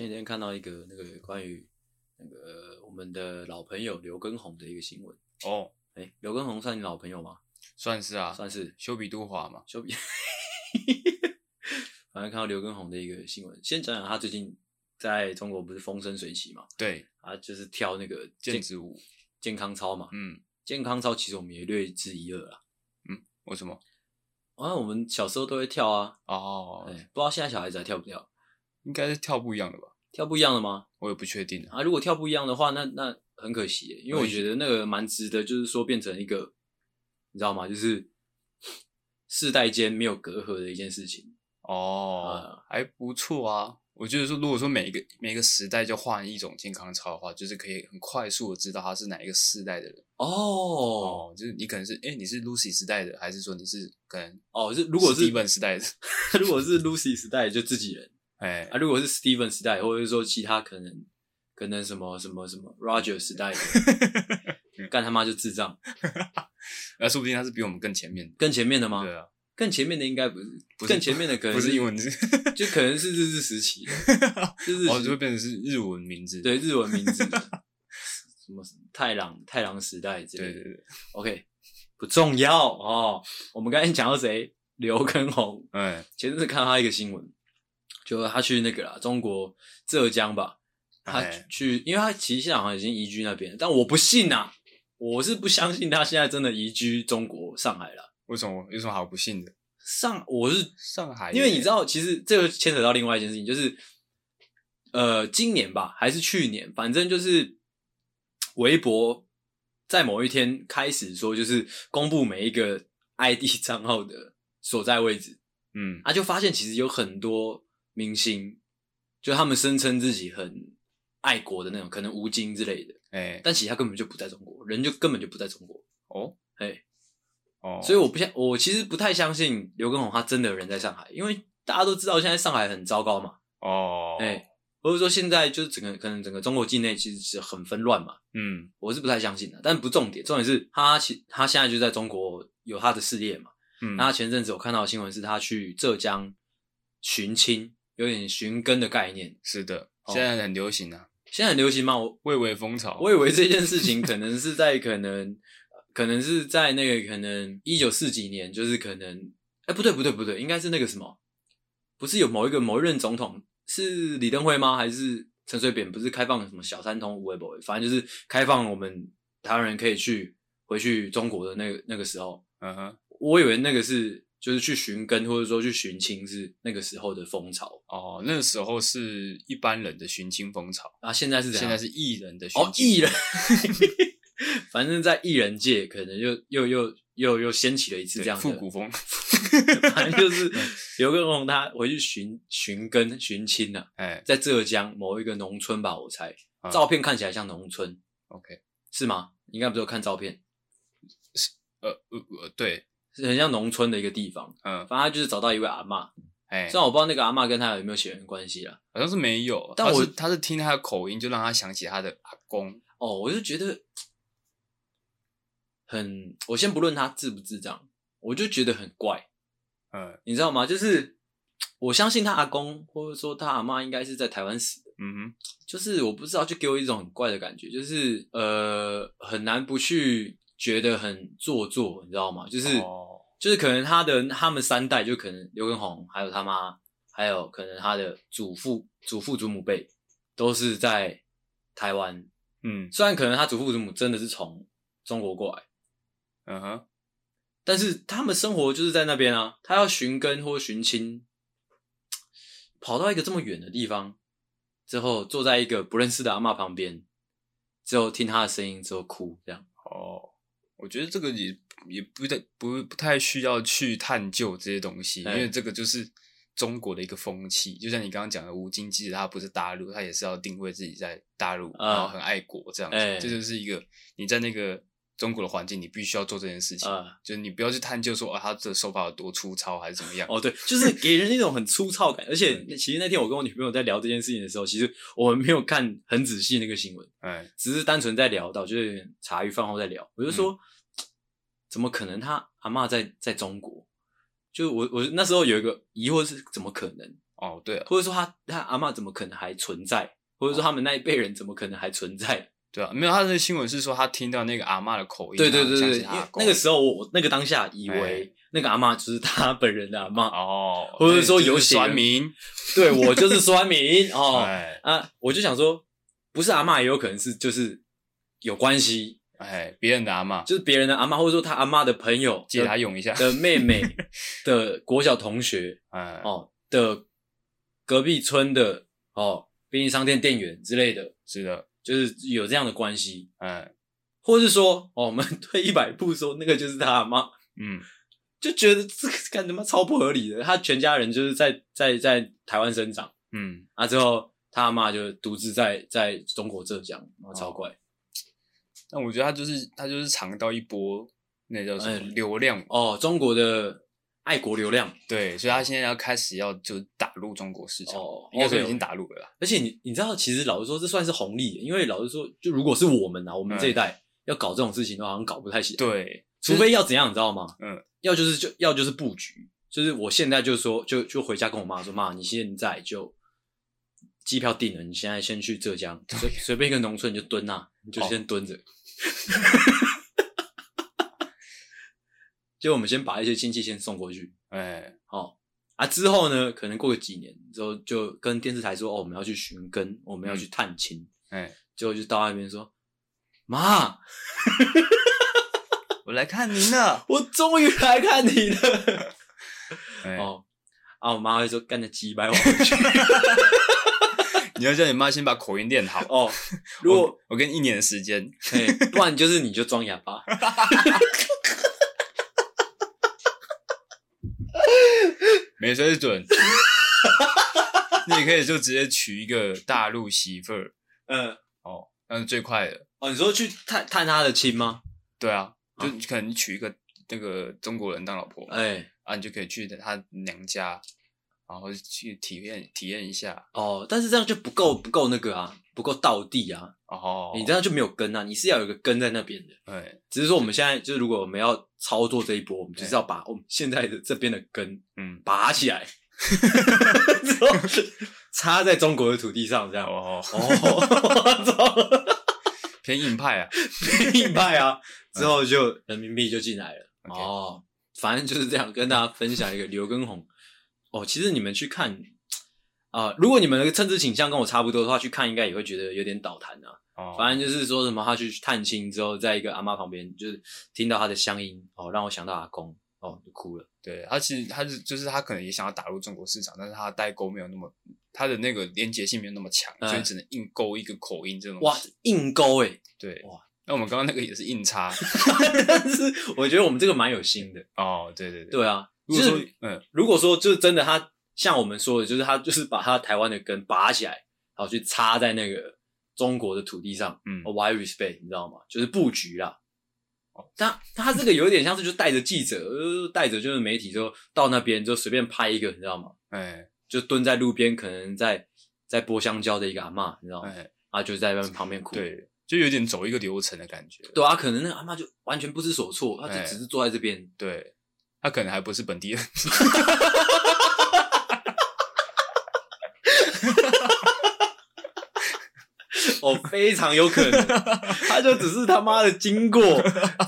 前几天看到一个那个关于那个我们的老朋友刘畊宏的一个新闻哦，哎、欸，刘畊宏算你老朋友吗？算是啊，算是修比都华嘛，修比。反正看到刘畊宏的一个新闻，先讲讲他最近在中国不是风生水起嘛？对，啊，就是跳那个毽子舞、健康操嘛。嗯，健康操其实我们也略知一二啊。嗯，为什么？啊，我们小时候都会跳啊。哦，哎，不知道现在小孩子还跳不跳？应该是跳不一样的吧？跳不一样的吗？我也不确定啊。如果跳不一样的话，那那很可惜，因为我觉得那个蛮值得，就是说变成一个，你知道吗？就是世代间没有隔阂的一件事情。哦，嗯、还不错啊。我觉得说，如果说每一个每一个时代就换一种健康操的话，就是可以很快速的知道他是哪一个世代的人。哦，哦，就是你可能是哎、欸，你是 Lucy 时代的，还是说你是可能哦是如果是 Steven 时代的，如果是 Lucy 时代就自己人。哎啊，如果是 Steven 时代，或者是说其他可能可能什么什么什么 Roger 时代的，干他妈就智障。那说不定他是比我们更前面，更前面的吗？对啊，更前面的应该不是，不是更前面的可能是不是英文字，就可能是日治时期的，就日哦就会变成是日文名字，对，日文名字，什么太郎太郎时代之类的。对对对，OK，不重要哦。我们刚才讲到谁？刘根宏。哎，前阵子看到他一个新闻。就他去那个啦，中国浙江吧，他去，因为他其实现在好像已经移居那边，但我不信呐、啊，我是不相信他现在真的移居中国上海了。为什么？有什么好不信的？上我是上海，因为你知道，其实这个牵扯到另外一件事情，就是呃，今年吧，还是去年，反正就是微博在某一天开始说，就是公布每一个 ID 账号的所在位置，嗯，他、啊、就发现其实有很多。明星，就他们声称自己很爱国的那种，可能吴京之类的，哎、欸，但其实他根本就不在中国，人就根本就不在中国。哦，哎、欸，哦，所以我不相，我其实不太相信刘畊宏他真的人在上海，因为大家都知道现在上海很糟糕嘛，哦，哎、欸，或者说现在就是整个可能整个中国境内其实是很纷乱嘛，嗯，我是不太相信的，但不重点，重点是他其他现在就在中国有他的事业嘛，嗯，那他前阵子我看到的新闻是他去浙江寻亲。有点寻根的概念，是的，现在很流行啊。现在很流行吗？我蔚为风潮。我以为这件事情可能是在可能，可能是在那个可能一九四几年，就是可能，哎、欸，不对不对不对，应该是那个什么，不是有某一个某一任总统是李登辉吗？还是陈水扁？不是开放什么小三通、无为不为，反正就是开放我们台湾人可以去回去中国的那个那个时候。嗯哼，我以为那个是。就是去寻根，或者说去寻亲，是那个时候的风潮哦。那个时候是一般人的寻亲风潮啊，现在是怎样？现在是艺人的寻亲哦，艺人。反正，在艺人界，可能又又又又又掀起了一次这样的复古风。反正就是刘畊宏他回去寻寻根寻亲了。哎，在浙江某一个农村吧，我猜、嗯、照片看起来像农村。OK，是吗？你应该不是有看照片？是呃呃呃，对。是很像农村的一个地方，嗯，反正他就是找到一位阿嬷，哎，虽然我不知道那个阿嬷跟他有没有血缘关系啦，好像是没有，但我他是，他是听他的口音就让他想起他的阿公，哦，我就觉得很，我先不论他智不智障，我就觉得很怪，嗯，你知道吗？就是我相信他阿公或者说他阿妈应该是在台湾死的，嗯哼，就是我不知道，就给我一种很怪的感觉，就是呃，很难不去。觉得很做作，你知道吗？就是、哦、就是可能他的他们三代，就可能刘畊宏，还有他妈，还有可能他的祖父、祖父、祖母辈，都是在台湾。嗯，虽然可能他祖父、祖母真的是从中国过来，嗯哼，但是他们生活就是在那边啊。他要寻根或寻亲，跑到一个这么远的地方之后，坐在一个不认识的阿嬷旁边，之后听他的声音之后哭，这样哦。我觉得这个也也不太不不太需要去探究这些东西，因为这个就是中国的一个风气。就像你刚刚讲的，吴京其实他不是大陆，他也是要定位自己在大陆，然后很爱国这样这就是一个你在那个中国的环境，你必须要做这件事情。嗯、就是你不要去探究说啊，他这手法有多粗糙还是怎么样。哦，对，就是给人一种很粗糙感。而且 其实那天我跟我女朋友在聊这件事情的时候，其实我们没有看很仔细那个新闻，哎，只是单纯在聊到，就是茶余饭后在聊，我就说。嗯怎么可能？他阿嬷在在中国，就我我那时候有一个疑惑是：怎么可能？哦，对、啊，或者说他他阿嬷怎么可能还存在？或者说他们那一辈人怎么可能还存在？对啊，没有他的新闻是说他听到那个阿嬷的口音，对对对对，因为那个时候我那个当下以为那个阿嬷就是他 本人的阿嬷哦，或者说有酸民，对我就是酸民哦 啊，我就想说，不是阿嬷也有可能是就是有关系，哎，别人的阿嬷。就是别人的阿嬷，或者说他阿嬷的朋友借他用一下。的妹妹 的国小同学，哎。哦的隔壁村的哦便利商店店员之类的，是的。就是有这样的关系，嗯，或是说，哦，我们退一百步说，那个就是他阿妈，嗯，就觉得这个干他妈超不合理的。他全家人就是在在在台湾生长，嗯，啊之后他阿妈就独自在在中国浙江，超怪。但我觉得他就是他就是尝到一波那叫什么流量哦，中国的。爱国流量，对，所以他现在要开始要就打入中国市场，哦，应该说已经打入了啦。而且你你知道，其实老实说，这算是红利，因为老实说，就如果是我们啊，我们这一代要搞这种事情的话，好像搞不太起来。对，除非要怎样，你知道吗？嗯，要就是就要就是布局，就是我现在就说，就就回家跟我妈说，妈，你现在就机票订了，你现在先去浙江，随随便一个农村你就蹲那，你就先蹲着。就我们先把一些亲戚先送过去，哎、欸，哦，啊，之后呢，可能过个几年之后，就跟电视台说，哦，我们要去寻根，我们要去探亲，哎、嗯，结果就到那边说，妈，我来看您了，我终于来看你了，欸、哦，啊，我妈会说，干的鸡掰，我去，你要叫你妈先把口音练好。哦，如果我，我给你一年的时间，哎，不然就是你就装哑巴。没水准，你也可以就直接娶一个大陆媳妇儿，嗯，哦，那是最快的。哦，你说去探探他的亲吗？对啊，就可能你娶一个那个中国人当老婆，哎、欸，啊，你就可以去他娘家，然后去体验体验一下。哦，但是这样就不够不够那个啊，不够道地啊。哦，你这样就没有根啊，你是要有一个根在那边的。对，只是说我们现在就是如果我们要操作这一波，我们就是要把我们现在的这边的根，嗯，拔起来，之后插在中国的土地上，这样。哦哦，偏硬派啊，偏硬派啊，之后就人民币就进来了。哦，反正就是这样，跟大家分享一个刘畊宏。哦，其实你们去看啊、呃，如果你们的政治倾向跟我差不多的话，去看应该也会觉得有点倒弹啊。哦，反正就是说什么，他去探亲之后，在一个阿嬷旁边，就是听到他的乡音，哦，让我想到阿公，哦，就哭了。对，他其实他是就是他可能也想要打入中国市场，但是他代沟没有那么，他的那个连结性没有那么强，嗯、所以只能硬勾一个口音这种。哇，硬勾诶、欸、对，哇，那我们刚刚那个也是硬插，但是我觉得我们这个蛮有心的。哦，对对对，对啊，如果说就是嗯，如果说就是真的，他像我们说的，就是他就是把他台湾的根拔起来，然后去插在那个。中国的土地上，嗯，why respect，你知道吗？就是布局啦。哦，他他这个有点像是就带着记者，带着就是媒体，就到那边就随便拍一个，你知道吗？哎，就蹲在路边，可能在在剥香蕉的一个阿嬷，你知道吗？哎，啊，就在旁边哭，对，就有点走一个流程的感觉。对啊，可能那个阿嬷就完全不知所措，她就只是坐在这边，对，他可能还不是本地人。哦，非常有可能，他就只是他妈的经过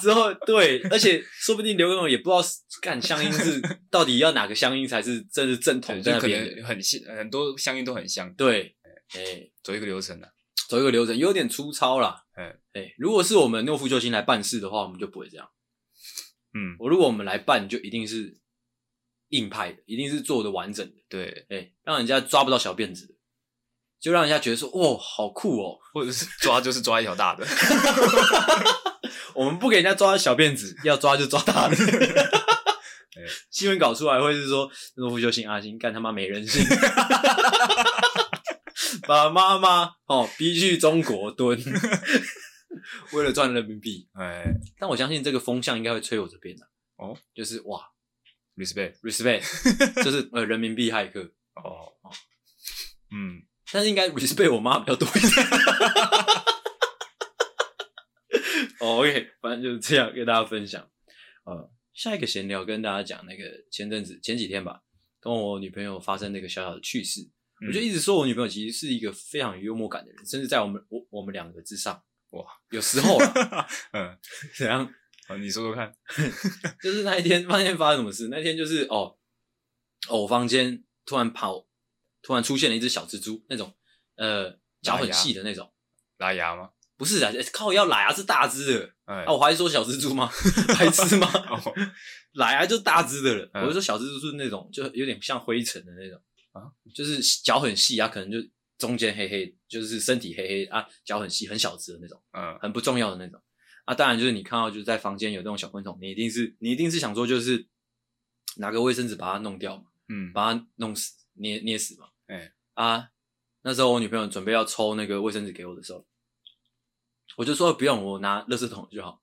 之后，对，而且说不定刘畊宏也不知道干乡音是到底要哪个乡音才是真是正统在那边的，很像很多乡音都很像，对，哎、欸，走一个流程啊，走一个流程，有点粗糙啦，哎哎、欸，如果是我们诺夫救星来办事的话，我们就不会这样，嗯，我如果我们来办，就一定是硬派的，一定是做的完整的，对，哎、欸，让人家抓不到小辫子的。就让人家觉得说，哇，好酷哦！或者是抓就是抓一条大的 我们不给人家抓小辫子，要抓就抓大的。新闻搞出来会是说，诺夫救星阿星干他妈没人性，把妈妈哦逼去中国蹲，为了赚人民币。哎，但我相信这个风向应该会吹我这边的哦，就是哇，respect respect，就是呃人民币骇客哦哦，嗯。但是应该 respect 我妈比较多一点。哦，OK，反正就是这样跟大家分享。呃，下一个闲聊跟大家讲那个前阵子前几天吧，跟我女朋友发生那个小小的趣事。嗯、我就一直说我女朋友其实是一个非常有幽默感的人，甚至在我们我我们两个之上，哇，有时候啊，嗯，怎样？好，你说说看，就是那一天，那天发生什么事？那天就是哦，哦，我房间突然跑，突然出现了一只小蜘蛛，那种呃脚很细的那种，拉牙吗？不是啊，靠，要拉牙，是大只的。哎、啊，我还是说小蜘蛛吗？白痴吗？哦、来啊，就大只的了。嗯、我就说小蜘蛛是那种，就有点像灰尘的那种啊，就是脚很细啊，可能就中间黑黑，就是身体黑黑啊，脚很细，很小只的那种，嗯，很不重要的那种。啊，当然就是你看到就是在房间有这种小昆虫，你一定是你一定是想说就是拿个卫生纸把它弄掉嘛，嗯，把它弄死捏捏死嘛。哎、欸、啊，那时候我女朋友准备要抽那个卫生纸给我的时候，我就说不用，我拿垃圾桶就好。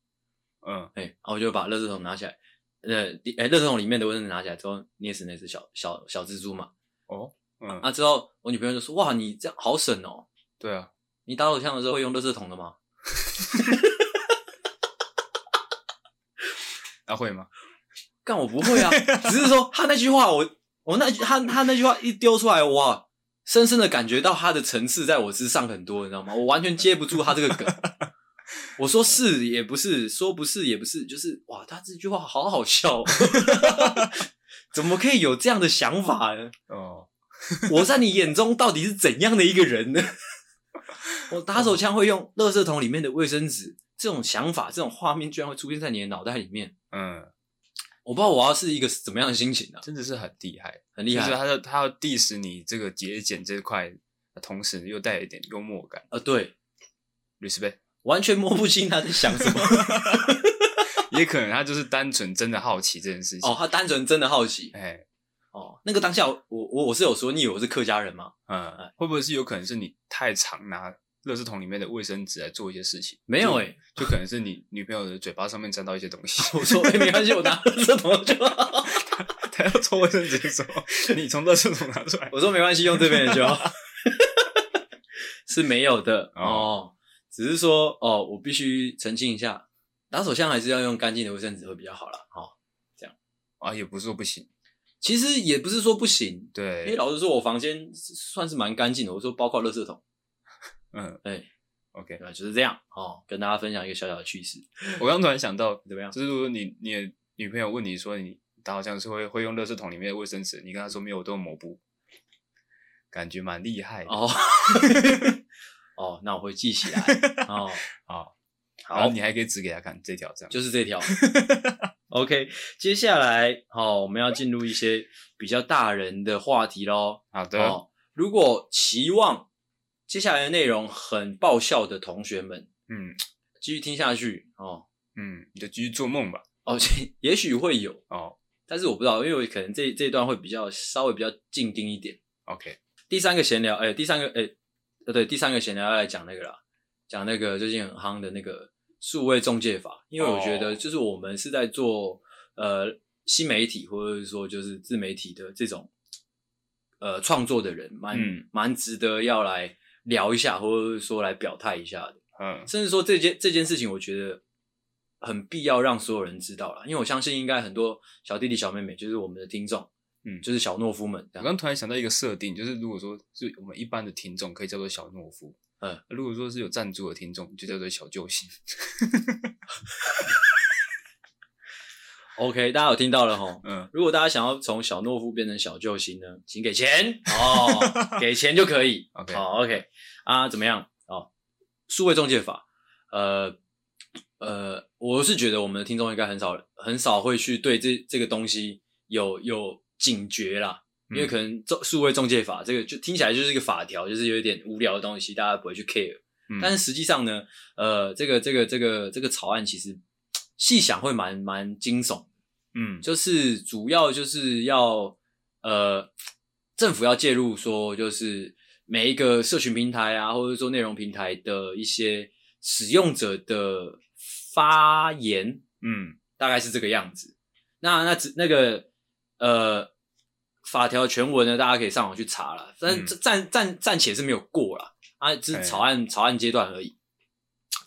嗯，哎、欸，然后我就把垃圾桶拿起来，呃，哎、欸，垃圾桶里面的卫生纸拿起来之后，捏死那只小小小蜘蛛嘛。哦，嗯，啊，之后我女朋友就说：“哇，你这样好省哦。”对啊，你打手枪的时候会用垃圾桶的吗？他、啊、会吗？干我不会啊，只是说他那句话我，我我那句他他那句话一丢出来，哇，深深的感觉到他的层次在我之上很多，你知道吗？我完全接不住他这个梗。我说是也不是，说不是也不是，就是哇，他这句话好好笑，怎么可以有这样的想法呢？哦，我在你眼中到底是怎样的一个人呢？我打手枪会用垃圾桶里面的卫生纸，这种想法，这种画面居然会出现在你的脑袋里面。嗯，我不知道我要是一个怎么样的心情啊，真的是很厉害，很厉害。就是他要他要 diss 你这个节俭这块，同时又带一点幽默感。呃，对，respect，完全摸不清他在想什么，也可能他就是单纯真的好奇这件事情。哦，他单纯真的好奇。哎、欸，哦，那个当下我我我是有说，你以为我是客家人吗？嗯，会不会是有可能是你太常拿垃圾桶里面的卫生纸来做一些事情？没有诶、欸、就可能是你女朋友的嘴巴上面沾到一些东西。我说、欸、没关系，我拿垃圾桶就好。他要抽卫生纸的时候，你从垃圾桶拿出来。我说没关系，用这边的就好。是没有的哦，哦，只是说哦，我必须澄清一下，打手枪还是要用干净的卫生纸会比较好啦。哦，这样啊，也不是说不行，其实也不是说不行，对，因为老实说，我房间算是蛮干净的。我说包括垃圾桶。嗯，哎，OK，对？就是这样哦，跟大家分享一个小小的趣事。我刚突然想到，怎么样？就是如果你你的女朋友问你说你她好像是会会用垃圾桶里面的卫生纸，你跟她说没有，我都用抹布，感觉蛮厉害哦。哦，那我会记起来。哦，好，好，你还可以指给她看这条，这样就是这条。OK，接下来好，我们要进入一些比较大人的话题喽。好的，哦，如果期望。接下来的内容很爆笑的同学们，嗯，继续听下去哦，嗯，你就继续做梦吧。哦，也许会有哦，但是我不知道，因为我可能这这一段会比较稍微比较静丁一点。OK，第三个闲聊，哎，第三个，哎，呃，对，第三个闲聊要来讲那个啦，讲那个最近很夯的那个数位中介法，因为我觉得就是我们是在做呃新媒体或者是说就是自媒体的这种呃创作的人，蛮蛮、嗯、值得要来。聊一下，或者说来表态一下的，嗯，甚至说这件这件事情，我觉得很必要让所有人知道了，因为我相信应该很多小弟弟小妹妹，就是我们的听众，嗯，就是小懦夫们。我刚突然想到一个设定，就是如果说是我们一般的听众，可以叫做小懦夫，嗯，如果说是有赞助的听众，就叫做小救星。OK，大家有听到了吼，嗯，如果大家想要从小懦夫变成小救星呢，请给钱哦，给钱就可以。OK，好，OK，啊，怎么样？哦，数位中介法，呃呃，我是觉得我们的听众应该很少很少会去对这这个东西有有警觉啦，因为可能中数位中介法这个就听起来就是一个法条，就是有一点无聊的东西，大家不会去 care。嗯，但是实际上呢，呃，这个这个这个这个草案其实细想会蛮蛮惊悚。嗯，就是主要就是要呃，政府要介入，说就是每一个社群平台啊，或者说内容平台的一些使用者的发言，嗯，大概是这个样子。那那只那个呃法条全文呢，大家可以上网去查了，但暂暂暂且是没有过啦，啊，只是草案草案阶段而已。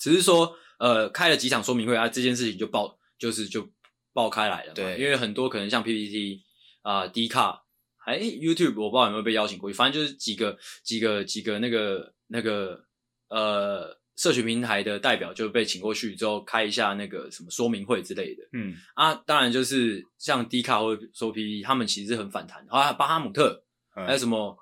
只是说呃开了几场说明会啊，这件事情就爆就是就。爆开来了，对，因为很多可能像 PPT 啊、呃、D 卡还 YouTube 我不知道有没有被邀请过去，反正就是几个几个几个那个那个呃社群平台的代表就被请过去之后开一下那个什么说明会之类的。嗯啊，当然就是像 D 卡或者说 PPT，他们其实是很反弹。啊，巴哈姆特、嗯、还有什么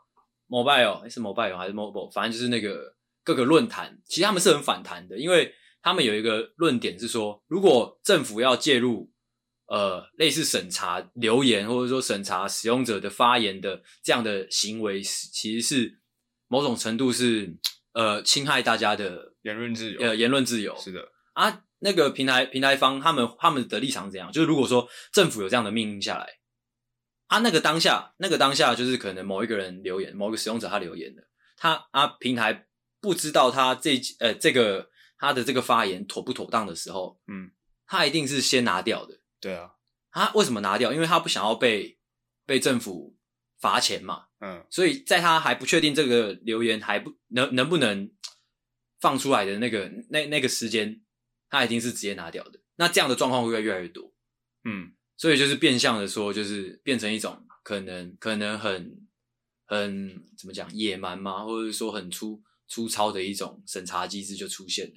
Mobile 还是 Mobile 还是 Mobile，反正就是那个各个论坛，其实他们是很反弹的，因为他们有一个论点是说，如果政府要介入。呃，类似审查留言或者说审查使用者的发言的这样的行为，其实是某种程度是呃侵害大家的言论自由。呃，言论自由是的啊。那个平台平台方他们他们的立场是怎样？就是如果说政府有这样的命令下来，啊，那个当下那个当下就是可能某一个人留言，某一个使用者他留言的，他啊平台不知道他这呃这个他的这个发言妥不妥当的时候，嗯，他一定是先拿掉的。对啊，他为什么拿掉？因为他不想要被被政府罚钱嘛。嗯，所以在他还不确定这个留言还不能能不能放出来的那个那那个时间，他一定是直接拿掉的。那这样的状况会越来越多。嗯，所以就是变相的说，就是变成一种可能可能很很怎么讲野蛮嘛，或者说很粗粗糙的一种审查机制就出现了。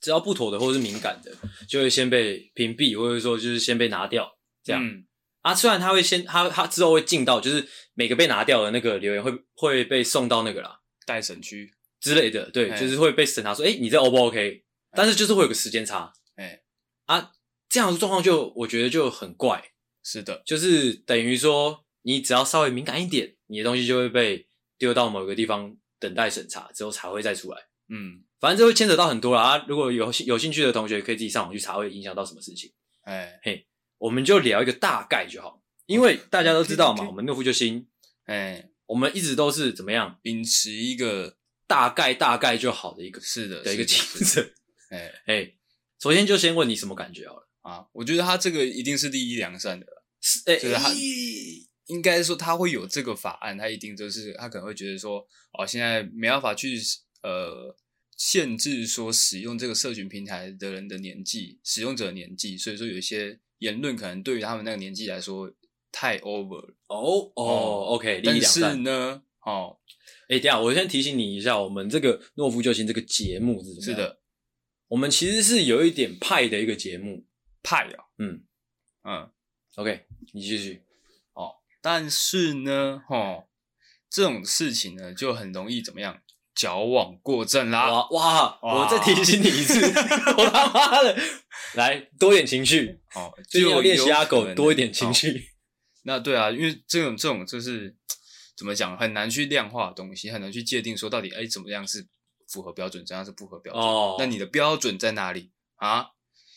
只要不妥的或者是敏感的，就会先被屏蔽，或者说就是先被拿掉，这样。嗯、啊，虽然他会先，他他之后会进到，就是每个被拿掉的那个留言会会被送到那个啦待审区之类的，对，就是会被审查说，哎、欸、你这 O 不 OK？但是就是会有个时间差，哎，啊，这样的状况就我觉得就很怪。是的，就是等于说，你只要稍微敏感一点，你的东西就会被丢到某个地方等待审查之后才会再出来。嗯。反正这会牵扯到很多啦，啊，如果有有兴趣的同学，可以自己上网去查，会影响到什么事情。哎嘿，我们就聊一个大概就好，因为大家都知道嘛，我们诺夫救星，哎，我们一直都是怎么样，秉持一个大概大概就好的一个是的的一个精神。哎哎，首先就先问你什么感觉好了啊？我觉得他这个一定是利益良善的，是，就是他应该说他会有这个法案，他一定就是他可能会觉得说，哦，现在没办法去呃。限制说使用这个社群平台的人的年纪，使用者的年纪，所以说有一些言论可能对于他们那个年纪来说太 over 了。哦哦，OK，但是呢，哦，哎，等下我先提醒你一下，我们这个懦夫救星这个节目是什么？是的，我们其实是有一点派的一个节目，派啊，嗯嗯，OK，你继续。哦，但是呢，哦，这种事情呢就很容易怎么样？矫枉过正啦！哇哇！我再提醒你一次，我他妈的，来多点情绪哦，就练习阿狗多一点情绪。那对啊，因为这种这种就是怎么讲，很难去量化的东西，很难去界定说到底，哎，怎么样是符合标准，怎样是不合标准？哦，那你的标准在哪里啊？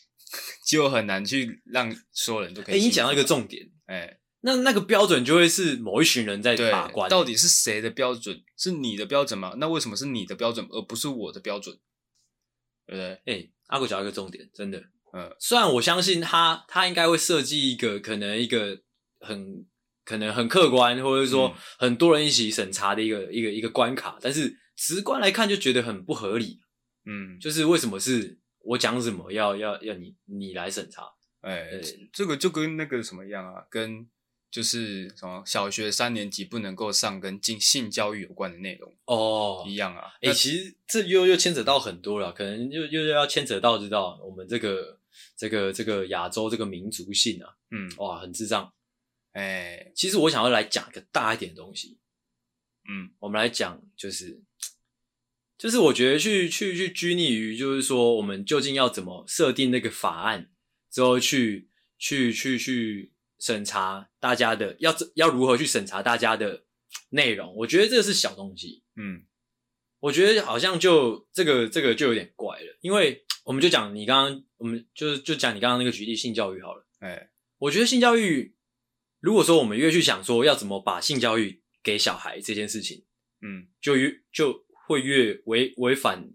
就很难去让所有人都可以。哎，你讲到一个重点，哎。那那个标准就会是某一群人在把关，到底是谁的标准？是你的标准吗？那为什么是你的标准而不是我的标准？对不对？哎、欸，阿狗讲一个重点，真的，嗯，虽然我相信他，他应该会设计一个可能一个很可能很客观，或者说很多人一起审查的一个、嗯、一个一个关卡，但是直观来看就觉得很不合理。嗯，就是为什么是我讲什么要要要你你来审查？哎、这个就跟那个什么样啊？跟就是什么小学三年级不能够上跟性性教育有关的内容哦，一样啊。哎、欸，其实这又又牵扯到很多了，可能又又要牵扯到知道我们这个这个这个亚洲这个民族性啊，嗯，哇，很智障。哎、欸，其实我想要来讲一个大一点的东西，嗯，我们来讲就是就是我觉得去去去拘泥于就是说我们究竟要怎么设定那个法案之后去去去去。去审查大家的要要如何去审查大家的内容？我觉得这个是小东西。嗯，我觉得好像就这个这个就有点怪了，因为我们就讲你刚刚，我们就是就讲你刚刚那个举例性教育好了。哎、欸，我觉得性教育，如果说我们越去想说要怎么把性教育给小孩这件事情，嗯，就越就会越违违反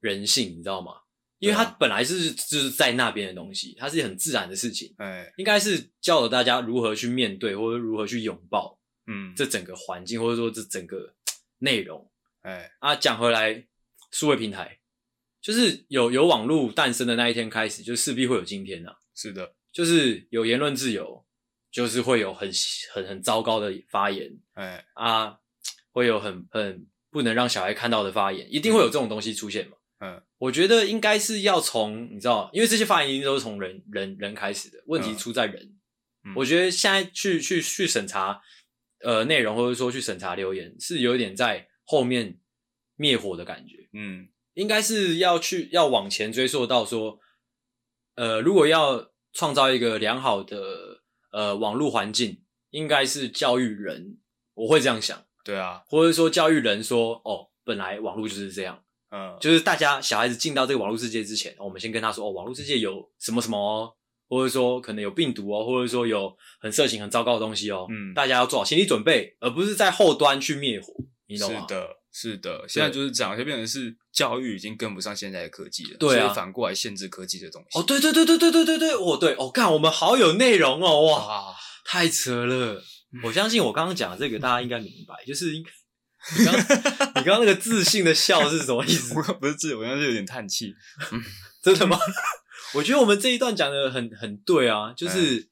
人性，你知道吗？因为它本来是就是在那边的东西，它是很自然的事情，哎，应该是教导大家如何去面对或者如何去拥抱，嗯，这整个环境或者说这整个内容，哎，啊，讲回来，数位平台就是有有网络诞生的那一天开始，就势必会有今天呐，是的，就是有言论自由，就是会有很很很糟糕的发言，哎啊，会有很很不能让小孩看到的发言，一定会有这种东西出现嘛。嗯，我觉得应该是要从你知道，因为这些发言一定都是从人人人开始的，问题出在人。嗯、我觉得现在去去去审查呃内容，或者说去审查留言，是有点在后面灭火的感觉。嗯，应该是要去要往前追溯到说，呃，如果要创造一个良好的呃网络环境，应该是教育人，我会这样想。对啊，或者说教育人说，哦，本来网络就是这样。嗯，就是大家小孩子进到这个网络世界之前，我们先跟他说哦，网络世界有什么什么哦，或者说可能有病毒哦，或者说有很色情、很糟糕的东西哦。嗯，大家要做好心理准备，而不是在后端去灭火。你懂吗？是的，是的。现在就是这样，就变成是教育已经跟不上现在的科技了，对啊，所以反过来限制科技的东西。哦，对对对对对对对对，哦对，哦，看我们好有内容哦，哇，哇太扯了。嗯，我相信我刚刚讲的这个，大家应该明白，就是应该。你刚，你刚刚那个自信的笑是什么意思？我不是自，我刚刚有点叹气。嗯，真的吗？我觉得我们这一段讲的很很对啊，就是、嗯、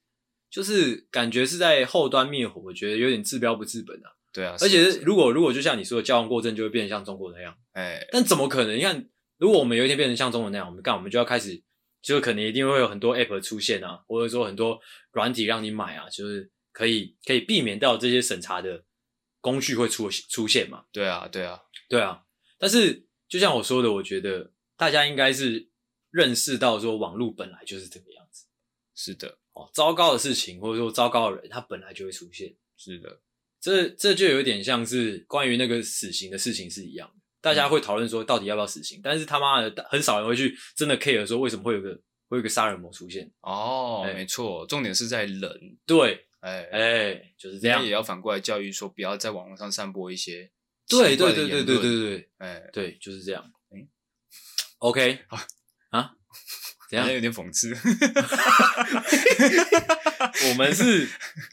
就是感觉是在后端灭火，我觉得有点治标不治本啊。对啊，而且如果如果就像你说的，交往过正就会变成像中国那样。哎，但怎么可能？你看，如果我们有一天变成像中国那样，我们干，我们就要开始，就可能一定会有很多 app 出现啊，或者说很多软体让你买啊，就是可以可以避免掉这些审查的。工具会出出现嘛？对啊，对啊，对啊。但是就像我说的，我觉得大家应该是认识到说，网络本来就是这个样子。是的，哦，糟糕的事情或者说糟糕的人，他本来就会出现。是的，这这就有点像是关于那个死刑的事情是一样的。大家会讨论说，到底要不要死刑？嗯、但是他妈的，很少人会去真的 care 说，为什么会有个会有个杀人魔出现？哦，欸、没错，重点是在人。对。哎哎、欸，就是这样，也要反过来教育说，不要在网络上散播一些对对对对对对对，哎、欸，对，就是这样。嗯，OK 啊啊，怎样？有点讽刺。我们是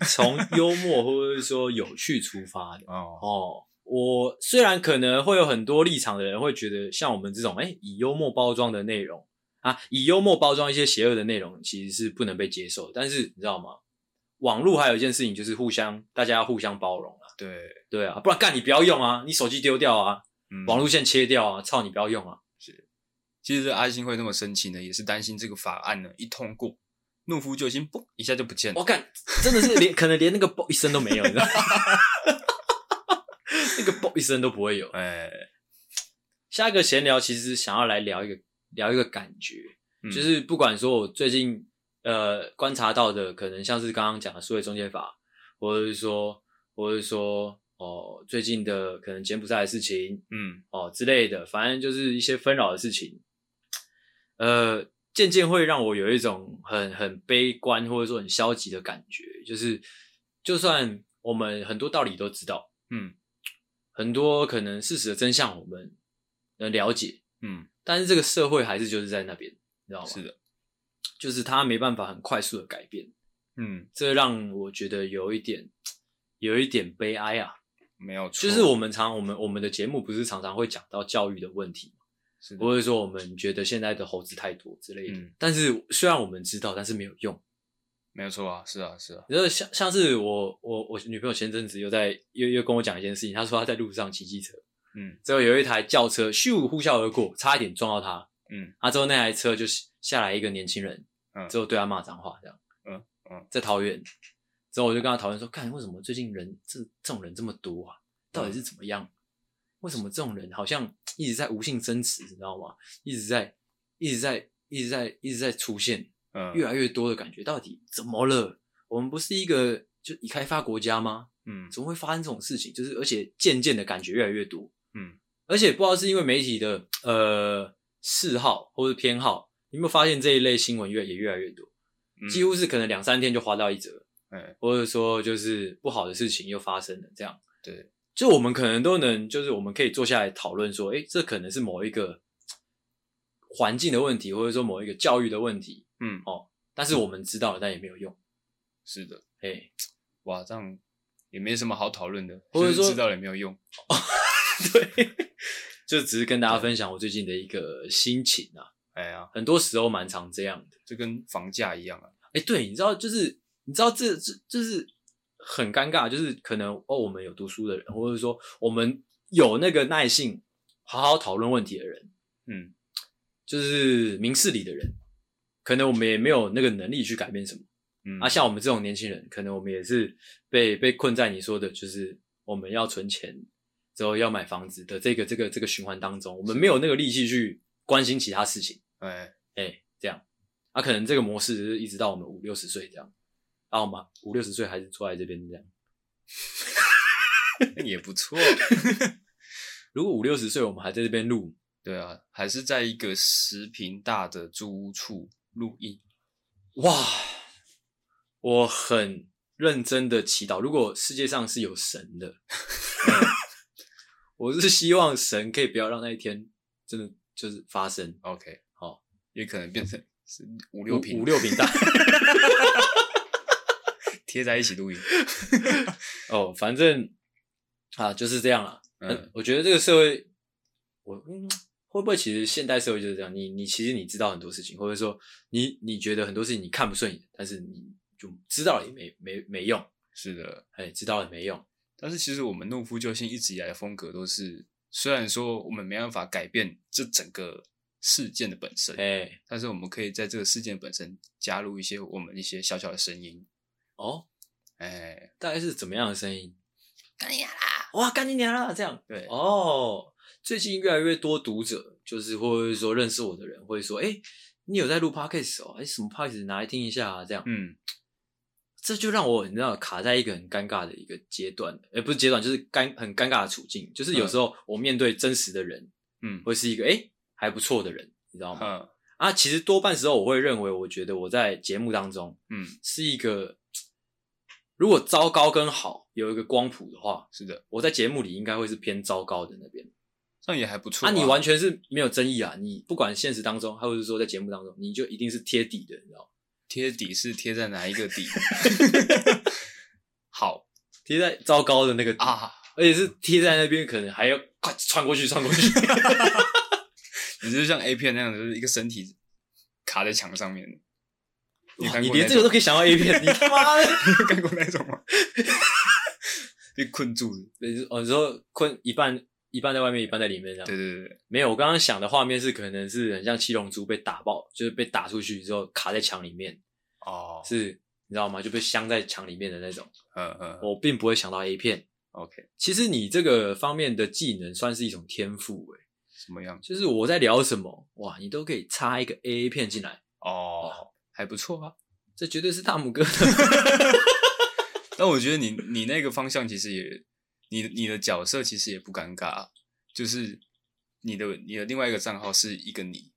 从幽默或者是说有趣出发的哦哦。我虽然可能会有很多立场的人会觉得，像我们这种哎、欸，以幽默包装的内容啊，以幽默包装一些邪恶的内容，其实是不能被接受的。但是你知道吗？网络还有一件事情，就是互相，大家要互相包容啊。对对啊，不然干你不要用啊，你手机丢掉啊，嗯、网络线切掉啊，操你不要用啊。是，其实阿星会那么生气呢，也是担心这个法案呢一通过，怒夫救星，嘣一下就不见了。我干，真的是连可能连那个嘣一声都没有，你知道吗？那个嘣一声都不会有。哎，下一个闲聊其实想要来聊一个聊一个感觉，嗯、就是不管说我最近。呃，观察到的可能像是刚刚讲的数位中介法，或者是说，或者是说，哦，最近的可能柬埔寨的事情，嗯，哦之类的，反正就是一些纷扰的事情，呃，渐渐会让我有一种很很悲观或者说很消极的感觉，就是就算我们很多道理都知道，嗯，很多可能事实的真相我们能了解，嗯，但是这个社会还是就是在那边，你知道吗？是的。就是它没办法很快速的改变，嗯，这让我觉得有一点，有一点悲哀啊。没有错，就是我们常我们我们的节目不是常常会讲到教育的问题吗？不会说我们觉得现在的猴子太多之类的。嗯，但是虽然我们知道，但是没有用。没有错啊，是啊，是啊。然后像像是我我我女朋友前阵子又在又又跟我讲一件事情，她说她在路上骑机车，嗯，之后有一台轿车咻呼啸而过，差一点撞到她，嗯，啊之后那台车就下来一个年轻人。嗯，之后对她骂脏话，这样，嗯嗯，在桃园，之后我就跟她讨论说，看为什么最近人这这种人这么多啊？到底是怎么样？为什么这种人好像一直在无性增值，你知道吗？一直在，一直在，一直在，一直在出现，嗯，越来越多的感觉，到底怎么了？我们不是一个就已开发国家吗？嗯，怎么会发生这种事情？就是而且渐渐的感觉越来越多，嗯，而且不知道是因为媒体的呃嗜好或者偏好。你有没有发现这一类新闻越也越来越多？嗯、几乎是可能两三天就花到一则，嗯，或者说就是不好的事情又发生了，这样。对，就我们可能都能，就是我们可以坐下来讨论说，诶，这可能是某一个环境的问题，或者说某一个教育的问题，嗯，哦，但是我们知道了，但也没有用。是的，诶，哇，这样也没什么好讨论的，或者说知道了也没有用。对，就只是跟大家分享我最近的一个心情啊。哎呀，很多时候蛮常这样的，就跟房价一样啊。哎，对，你知道，就是你知道这这就是很尴尬，就是可能哦，我们有读书的人，或者说我们有那个耐性好好讨论问题的人，嗯，就是明事理的人，可能我们也没有那个能力去改变什么。嗯，啊，像我们这种年轻人，可能我们也是被被困在你说的，就是我们要存钱之后要买房子的这个这个这个循环当中，我们没有那个力气去关心其他事情。哎哎，这样，啊，可能这个模式就是一直到我们五六十岁这样，啊，我们五六十岁还是坐在这边这样，也不错。如果五六十岁我们还在这边录，对啊，还是在一个十平大的租屋处录音，哇！我很认真的祈祷，如果世界上是有神的，嗯、我是希望神可以不要让那一天真的就是发生。OK，好，也可能变成是五六坪五六坪大，贴在一起录音。哦，反正啊就是这样了。嗯，我觉得这个社会，我嗯会不会其实现代社会就是这样？你你其实你知道很多事情，或者说你你觉得很多事情你看不顺眼，但是你。就知道了也没没没用，是的，哎，知道了没用。但是其实我们怒夫救星一直以来的风格都是，虽然说我们没办法改变这整个事件的本身，哎，但是我们可以在这个事件本身加入一些我们一些小小的声音。哦，哎，大概是怎么样的声音？干你娘啦！哇，干你娘啦！这样对哦。最近越来越多读者，就是或者说认识我的人，会说：“哎，你有在录 podcast 哦？哎，什么 podcast 拿来听一下啊？”这样，嗯。这就让我你知道卡在一个很尴尬的一个阶段，而不是阶段，就是尴很尴尬的处境。就是有时候我面对真实的人，嗯，会是一个哎还不错的人，你知道吗？嗯、啊，其实多半时候我会认为，我觉得我在节目当中，嗯，是一个如果糟糕跟好有一个光谱的话，是的，我在节目里应该会是偏糟糕的那边，这样也还不错啊。啊，你完全是没有争议啊，你不管现实当中，或者是说在节目当中，你就一定是贴底的，你知道吗？贴底是贴在哪一个底？好，贴在糟糕的那个底啊，而且是贴在那边，可能还要快穿过去，穿过去。你就像 A 片那样的，就是一个身体卡在墙上面。你看过，你连这个都可以想到 A 片，你他妈的，你有看过那种吗？被困住了，哦，你说困一半，一半在外面，一半在里面，这样。对对对，没有，我刚刚想的画面是，可能是很像七龙珠被打爆，就是被打出去之后卡在墙里面。哦，是，你知道吗？就被镶在墙里面的那种。嗯嗯，我并不会想到 A 片。OK，其实你这个方面的技能算是一种天赋诶。什么样？就是我在聊什么，哇，你都可以插一个 A 片进来。哦，还不错啊，这绝对是大拇哥的。但我觉得你你那个方向其实也。你你的角色其实也不尴尬，就是你的你的另外一个账号是一个你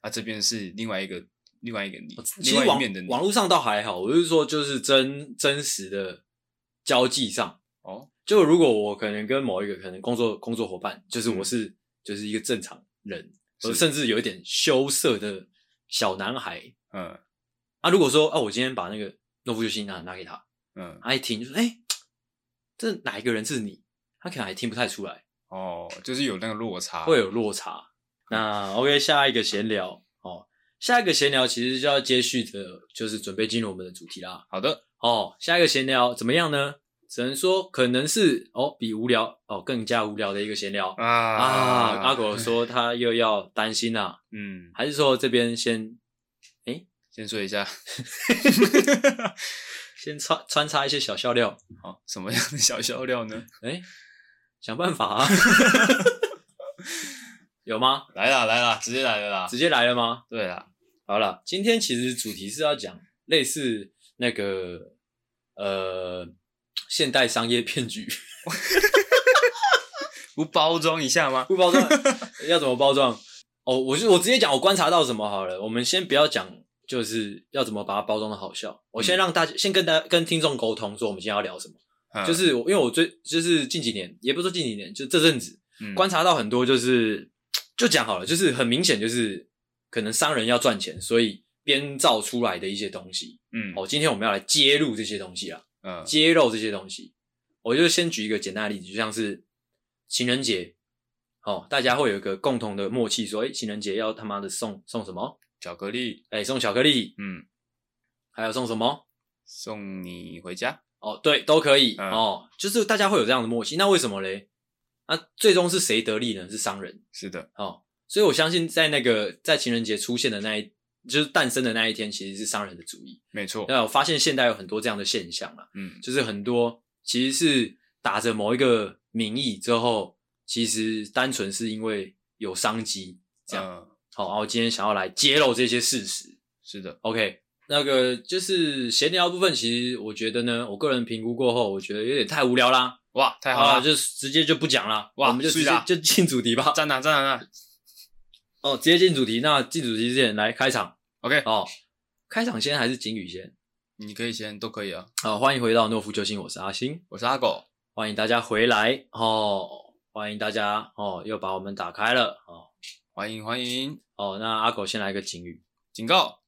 啊，这边是另外一个另外一个你，另外一面的你。网络上倒还好，我就是说就是真真实的交际上哦，就如果我可能跟某一个可能工作工作伙伴，就是我是、嗯、就是一个正常人，甚至有一点羞涩的小男孩，嗯，啊，如果说啊，我今天把那个诺夫救星拿拿给他，嗯，他一听就说，哎、欸，这哪一个人是你？他可能还听不太出来哦，就是有那个落差，会有落差。那 OK，下一个闲聊哦，下一个闲聊其实就要接续的，就是准备进入我们的主题啦。好的，哦，下一个闲聊怎么样呢？只能说可能是哦，比无聊哦更加无聊的一个闲聊啊啊。阿狗说他又要担心啦，嗯，还是说这边先诶先说一下，先穿穿插一些小笑料。好，什么样的小笑料呢？诶想办法啊！有吗？来了来了，直接来了啦！直接来了吗？对啦，好了，今天其实主题是要讲类似那个呃现代商业骗局，不包装一下吗？不包装要怎么包装？哦，我就我直接讲我观察到什么好了。我们先不要讲，就是要怎么把它包装的好笑。我先让大家、嗯、先跟大家跟听众沟通，说我们今天要聊什么。就是我，因为我最就是近几年，也不是说近几年，就这阵子、嗯、观察到很多，就是就讲好了，就是很明显，就是可能商人要赚钱，所以编造出来的一些东西。嗯，哦，今天我们要来揭露这些东西啊，嗯，揭露这些东西。我就先举一个简单的例子，就像是情人节，哦，大家会有一个共同的默契，说，哎，情人节要他妈的送送什么？巧克力，诶，送巧克力，嗯，还有送什么？送你回家。哦，对，都可以、嗯、哦，就是大家会有这样的默契。那为什么嘞？那、啊、最终是谁得利呢？是商人。是的，哦，所以我相信在那个在情人节出现的那一，就是诞生的那一天，其实是商人的主意。没错。那我发现现代有很多这样的现象啊，嗯，就是很多其实是打着某一个名义之后，其实单纯是因为有商机这样。好、嗯哦，然后今天想要来揭露这些事实。是的，OK。那个就是闲聊部分，其实我觉得呢，我个人评估过后，我觉得有点太无聊啦。哇，太好了，就直接就不讲了。哇，我们就直接就进主题吧。站哪站哪哪。哦，直接进主题。那进主题之前来开场。OK，哦，开场先还是景宇先？你可以先，都可以啊。好，欢迎回到诺夫救星，我是阿星，我是阿狗，欢迎大家回来哦，欢迎大家哦，又把我们打开了哦，欢迎欢迎。哦，那阿狗先来一个警语，警告。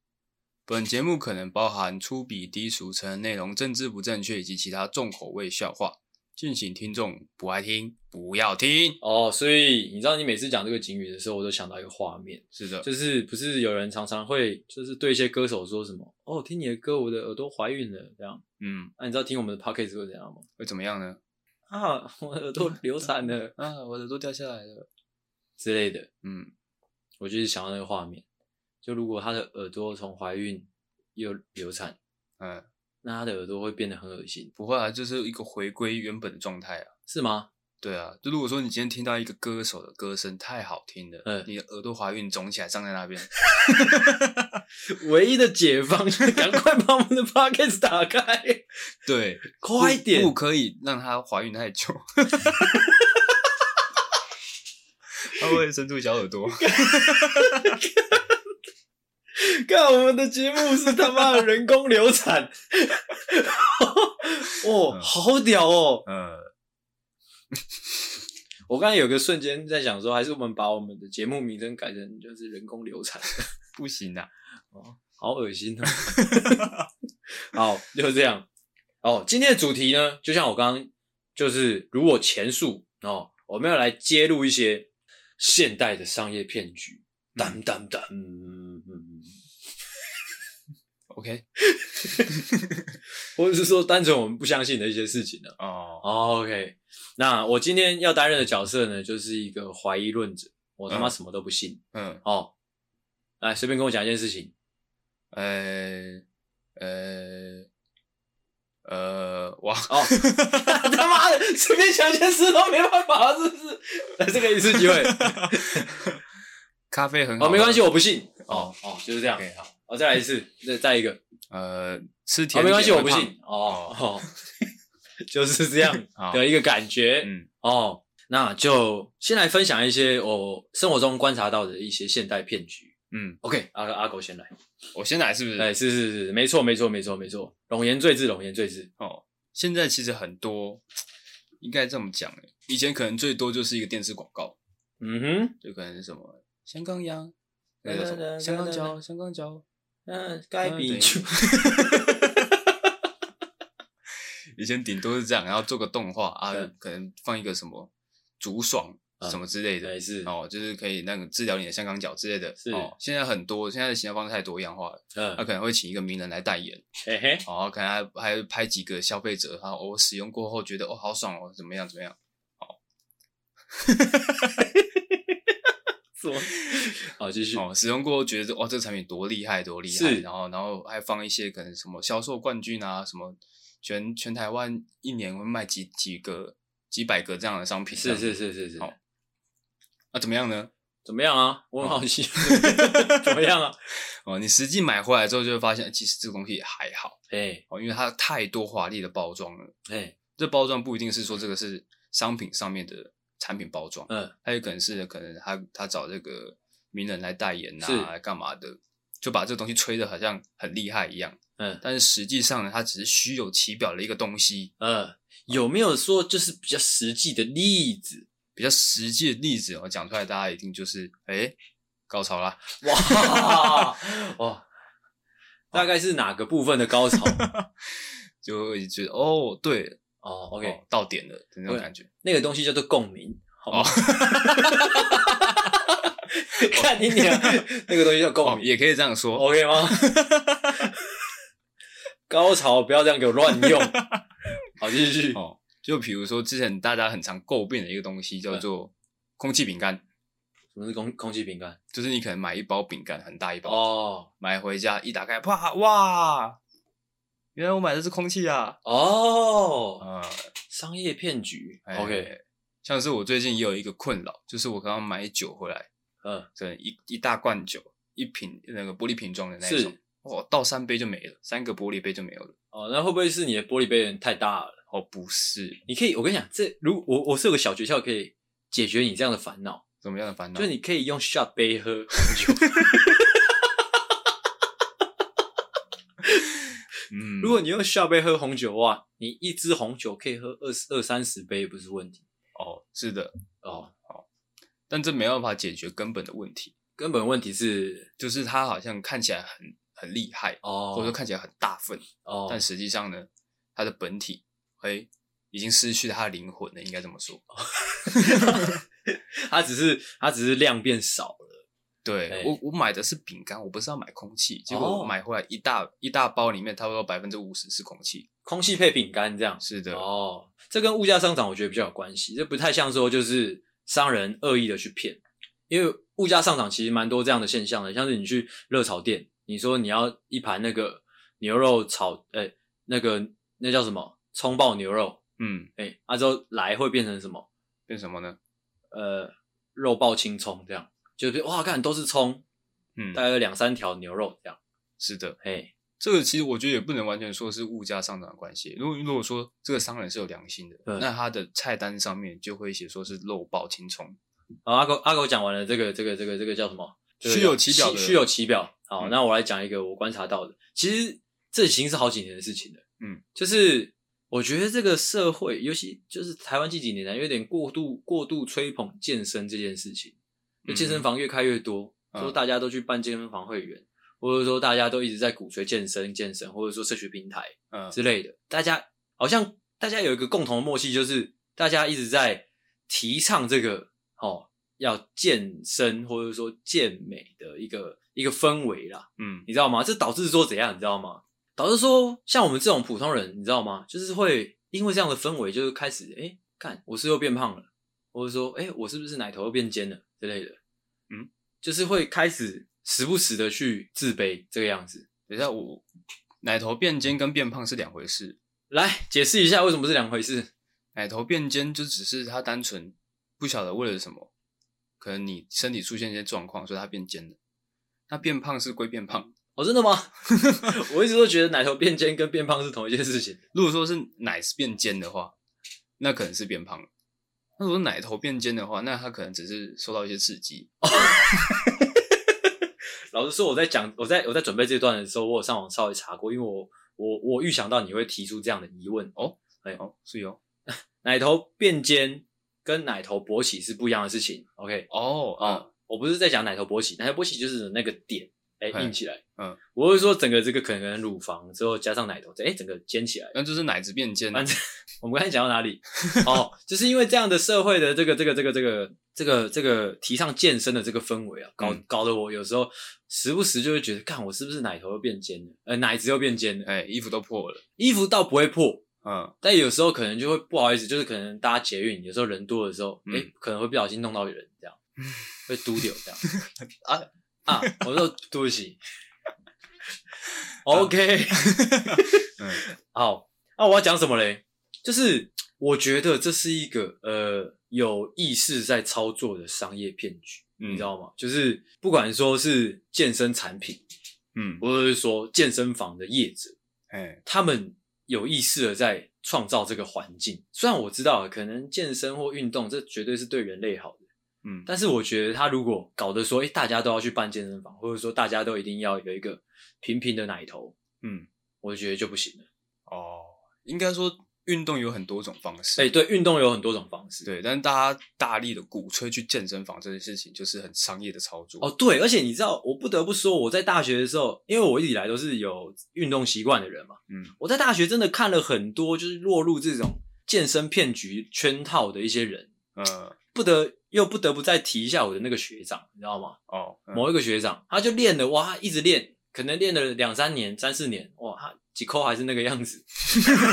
本节目可能包含粗鄙、低俗、成人内容、政治不正确以及其他重口味笑话，敬请听众不爱听不要听哦。所以你知道，你每次讲这个警语的时候，我都想到一个画面，是的，就是不是有人常常会就是对一些歌手说什么哦，听你的歌，我的耳朵怀孕了这样。嗯，那、啊、你知道听我们的 podcast 会怎样吗？会怎么样呢？啊，我的耳朵流产了啊，我的耳朵掉下来了之类的。嗯，我就是想要那个画面。就如果他的耳朵从怀孕又流产，嗯，那他的耳朵会变得很恶心。不会啊，就是一个回归原本的状态啊。是吗？对啊，就如果说你今天听到一个歌手的歌声太好听了，嗯，你的耳朵怀孕肿起来站在那边，唯一的解放就是赶快把我们的 podcast 打开，对，快一点，不可以让她怀孕太久。他会伸出小耳朵。看我们的节目是他妈的人工流产，哦、嗯，好屌哦！嗯，我刚才有个瞬间在想说，还是我们把我们的节目名称改成就是人工流产，不行啊！哦，好恶心啊！好，就是这样。哦，今天的主题呢，就像我刚刚就是如果前述哦，我们要来揭露一些。现代的商业骗局，当当当，OK，或者是说单纯我们不相信的一些事情呢？哦、oh.，OK，那我今天要担任的角色呢，就是一个怀疑论者，我他妈什么都不信。嗯，哦、oh.，来随便跟我讲一件事情，呃，呃。呃，哇哦，他妈的，随便想件事都没办法，是不是？来，这个一次机会，咖啡很好。哦，没关系，我不信。哦哦，就是这样。好，我，再来一次，再再一个。呃，吃甜哦，没关系，我不信。哦哦，就是这样的一个感觉。嗯，哦，那就先来分享一些我生活中观察到的一些现代骗局。嗯，OK，阿阿狗先来，我先来是不是？哎，是是是，没错没错没错没错，冗言赘字，冗言赘字。哦，现在其实很多，应该这么讲，以前可能最多就是一个电视广告，嗯哼，就可能是什么香港羊，那个什么香港脚，香港脚，嗯，该比就，以前顶多是这样，然后做个动画啊，可能放一个什么竹爽。什么之类的，是哦，就是可以那个治疗你的香港脚之类的。是哦，现在很多，现在的行销方式太多样化了。嗯，他可能会请一个名人来代言，嘿嘿，哦，可能还还拍几个消费者，然后我使用过后觉得哦好爽哦，怎么样怎么样？好，什么？好，继续。哦，使用过后觉得哇，这个产品多厉害，多厉害。是，然后然后还放一些可能什么销售冠军啊，什么全全台湾一年会卖几几个几百个这样的商品。是是是是是。好。那、啊、怎么样呢？怎么样啊？我很好奇，哦、怎么样啊？哦，你实际买回来之后就会发现，其实这个东西也还好。哎，哦，因为它太多华丽的包装了。哎，这包装不一定是说这个是商品上面的产品包装，嗯，它有可能是可能他他找这个名人来代言啊，是来干嘛的，就把这个东西吹得好像很厉害一样。嗯，但是实际上呢，它只是虚有其表的一个东西。嗯，有没有说就是比较实际的例子？比较实际的例子，我讲出来，大家一定就是哎、欸，高潮啦！哇哇，大概是哪个部分的高潮？就会觉得哦，对哦，OK，哦到点了的那种感觉。那个东西叫做共鸣。哦，看你俩，那个东西叫共鸣、哦，也可以这样说，OK 吗？高潮不要这样给我乱用。好，继续。哦，就比如说之前大家很常诟病的一个东西叫做空气饼干。什么是空空气饼干？就是你可能买一包饼干，很大一包哦，买回家一打开，啪哇！原来我买的是空气啊！哦，啊、嗯，商业骗局。哎、OK，像是我最近也有一个困扰，就是我刚刚买酒回来，嗯，这一一大罐酒，一瓶那个玻璃瓶装的那种，是哦，倒三杯就没了，三个玻璃杯就没有了。哦，那会不会是你的玻璃杯太大了？哦，不是，你可以，我跟你讲，这如我我是有个小诀窍可以解决你这样的烦恼。什么样的烦恼？就是你可以用 shot 杯喝红酒。嗯，如果你用 shot 杯喝红酒的话，你一支红酒可以喝二十二三十杯，不是问题。哦，是的，哦，好，但这没办法解决根本的问题。根本问题是，就是它好像看起来很很厉害哦，或者说看起来很大份哦，但实际上呢，它的本体哎已经失去了它的灵魂了，应该这么说。它只是它只是量变少了。对，欸、我我买的是饼干，我不是要买空气，结果我买回来一大、哦、一大包里面，差不多百分之五十是空气，空气配饼干这样。是的，哦，这跟物价上涨我觉得比较有关系，这不太像说就是商人恶意的去骗，因为物价上涨其实蛮多这样的现象的，像是你去热炒店，你说你要一盘那个牛肉炒，诶、欸、那个那叫什么葱爆牛肉，嗯，哎、欸、啊之后来会变成什么？变什么呢？呃，肉爆青葱这样。就是哇，看都是葱，嗯，大概有两三条牛肉这样。是的，哎，这个其实我觉得也不能完全说是物价上涨的关系。如果如果说这个商人是有良心的，嗯、那他的菜单上面就会写说是肉爆青葱。好，阿狗阿狗讲完了，这个这个这个这个叫什么？虚有其表的，虚有其表。好，嗯、那我来讲一个我观察到的，其实这已经是好几年的事情了。嗯，就是我觉得这个社会，尤其就是台湾近几年来有点过度过度吹捧健身这件事情。就健身房越开越多，嗯、说大家都去办健身房会员，嗯、或者说大家都一直在鼓吹健身、健身，或者说社群平台之类的，嗯、大家好像大家有一个共同的默契，就是大家一直在提倡这个哦，要健身或者说健美的一个一个氛围啦。嗯，你知道吗？这导致说怎样？你知道吗？导致说像我们这种普通人，你知道吗？就是会因为这样的氛围，就是开始哎，看我是又变胖了，或者说哎，我是不是奶头又变尖了？之类的，嗯，就是会开始时不时的去自卑这个样子。等一下，我奶头变尖跟变胖是两回事。来解释一下为什么是两回事。奶头变尖就只是他单纯不晓得为了什么，可能你身体出现一些状况，所以它变尖了。那变胖是归变胖。哦，真的吗？我一直都觉得奶头变尖跟变胖是同一件事情。如果说是奶是变尖的话，那可能是变胖了。那如果奶头变尖的话，那他可能只是受到一些刺激。老实说，我在讲，我在我在准备这段的时候，我有上网稍微查过，因为我我我预想到你会提出这样的疑问哦。哎哦，是哦，奶头变尖跟奶头勃起是不一样的事情。OK，哦啊、嗯，我不是在讲奶头勃起，奶头勃起就是那个点。哎、欸，硬起来，嗯，我会说整个这个可能乳房之后加上奶头，哎、欸，整个尖起来，那就是奶子变尖。反正我们刚才讲到哪里？哦，就是因为这样的社会的这个这个这个这个这个这个提倡健身的这个氛围啊，搞搞得我有时候时不时就会觉得，看我是不是奶头又变尖了？呃，奶子又变尖了，哎、欸，衣服都破了，衣服倒不会破，嗯，但有时候可能就会不好意思，就是可能大家捷运，有时候人多的时候，哎、欸，可能会不小心弄到人，这样会嘟掉这样 啊啊，我说对不起。OK，嗯，好，那我要讲什么嘞？就是我觉得这是一个呃有意识在操作的商业骗局，嗯、你知道吗？就是不管说是健身产品，嗯，或者是说健身房的业者，哎，他们有意识的在创造这个环境。虽然我知道可能健身或运动这绝对是对人类好的，嗯，但是我觉得他如果搞得说，哎、欸，大家都要去办健身房，或者说大家都一定要有一个。平平的奶头，嗯，我觉得就不行了。哦，应该说运动有很多种方式。哎、欸，对，运动有很多种方式。对，但是大家大力的鼓吹去健身房这件事情，就是很商业的操作。哦，对，而且你知道，我不得不说，我在大学的时候，因为我一直以来都是有运动习惯的人嘛，嗯，我在大学真的看了很多，就是落入这种健身骗局圈套的一些人。嗯，不得又不得不再提一下我的那个学长，你知道吗？哦，嗯、某一个学长，他就练了哇，他一直练。可能练了两三年、三四年，哇，他几扣还是那个样子。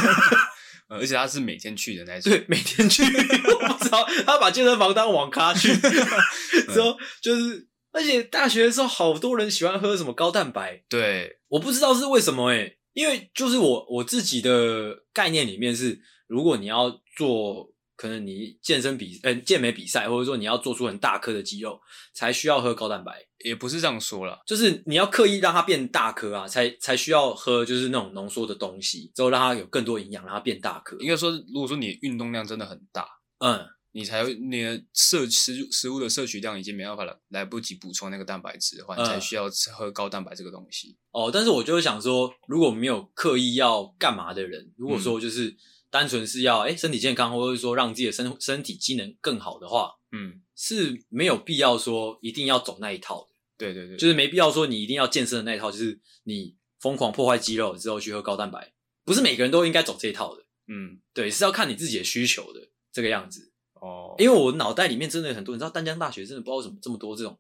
而且他是每天去的那种，对，每天去，我不知道他把健身房当网咖去，之后就是，而且大学的时候好多人喜欢喝什么高蛋白，对，我不知道是为什么诶、欸，因为就是我我自己的概念里面是，如果你要做。可能你健身比呃健美比赛，或者说你要做出很大颗的肌肉，才需要喝高蛋白，也不是这样说了，就是你要刻意让它变大颗啊，才才需要喝就是那种浓缩的东西，之后让它有更多营养，让它变大颗。应该说，如果说你运动量真的很大，嗯，你才会你的摄食食物的摄取量已经没办法了，来不及补充那个蛋白质的话，你才需要喝高蛋白这个东西。哦，但是我就是想说，如果没有刻意要干嘛的人，如果说就是。嗯单纯是要诶、欸、身体健康，或者说让自己的身身体机能更好的话，嗯，是没有必要说一定要走那一套的。对对对，就是没必要说你一定要健身的那一套，就是你疯狂破坏肌肉之后去喝高蛋白，不是每个人都应该走这一套的。嗯，对，是要看你自己的需求的这个样子。哦，因为我脑袋里面真的很多，你知道丹江大学真的不知道为什么这么多这种，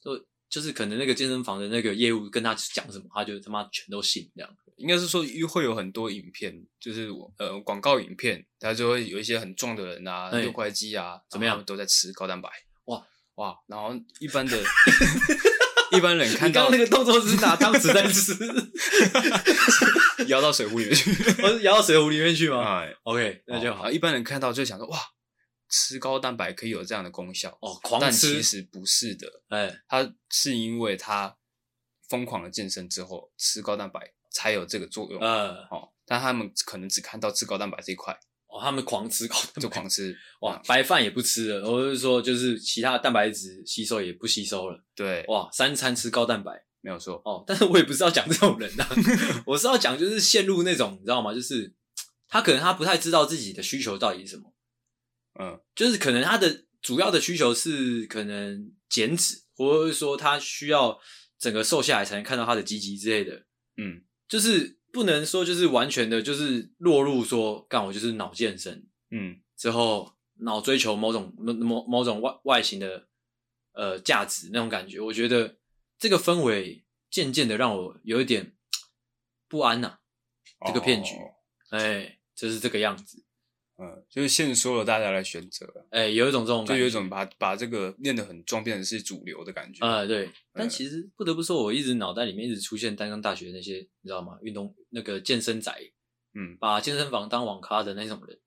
就就是可能那个健身房的那个业务跟他讲什么，他就他妈全都信这样。应该是说，会有很多影片，就是呃广告影片，它就会有一些很壮的人啊，六块肌啊，怎么样，都在吃高蛋白。哇哇！然后一般的，一般人看到那个动作是拿汤匙在吃，摇到水壶里面去，我是摇到水壶里面去吗？哎，OK，那就好。一般人看到就想说，哇，吃高蛋白可以有这样的功效哦，狂吃。但其实不是的，哎，他是因为他疯狂的健身之后吃高蛋白。才有这个作用，嗯，哦，但他们可能只看到吃高蛋白这一块，哦，他们狂吃高蛋白，就狂吃，哇，白饭也不吃了，或者是说就是其他的蛋白质吸收也不吸收了，对，哇，三餐吃高蛋白，没有错，哦，但是我也不是要讲这种人啊，我是要讲就是陷入那种你知道吗？就是他可能他不太知道自己的需求到底是什么，嗯，就是可能他的主要的需求是可能减脂，或者是说他需要整个瘦下来才能看到他的鸡鸡之类的，嗯。就是不能说，就是完全的，就是落入说，干我就是脑健身，嗯，之后脑追求某种某某某种外外形的呃价值那种感觉，我觉得这个氛围渐渐的让我有一点不安呐、啊，这个骗局，哎、哦欸，就是这个样子。嗯，就是限缩了大家来选择，哎、欸，有一种这种感觉，就有一种把把这个练得很壮，变成是主流的感觉。啊、嗯，对。但其实不得不说，我一直脑袋里面一直出现丹江大学那些，你知道吗？运动那个健身仔，嗯，把健身房当网咖的那种人，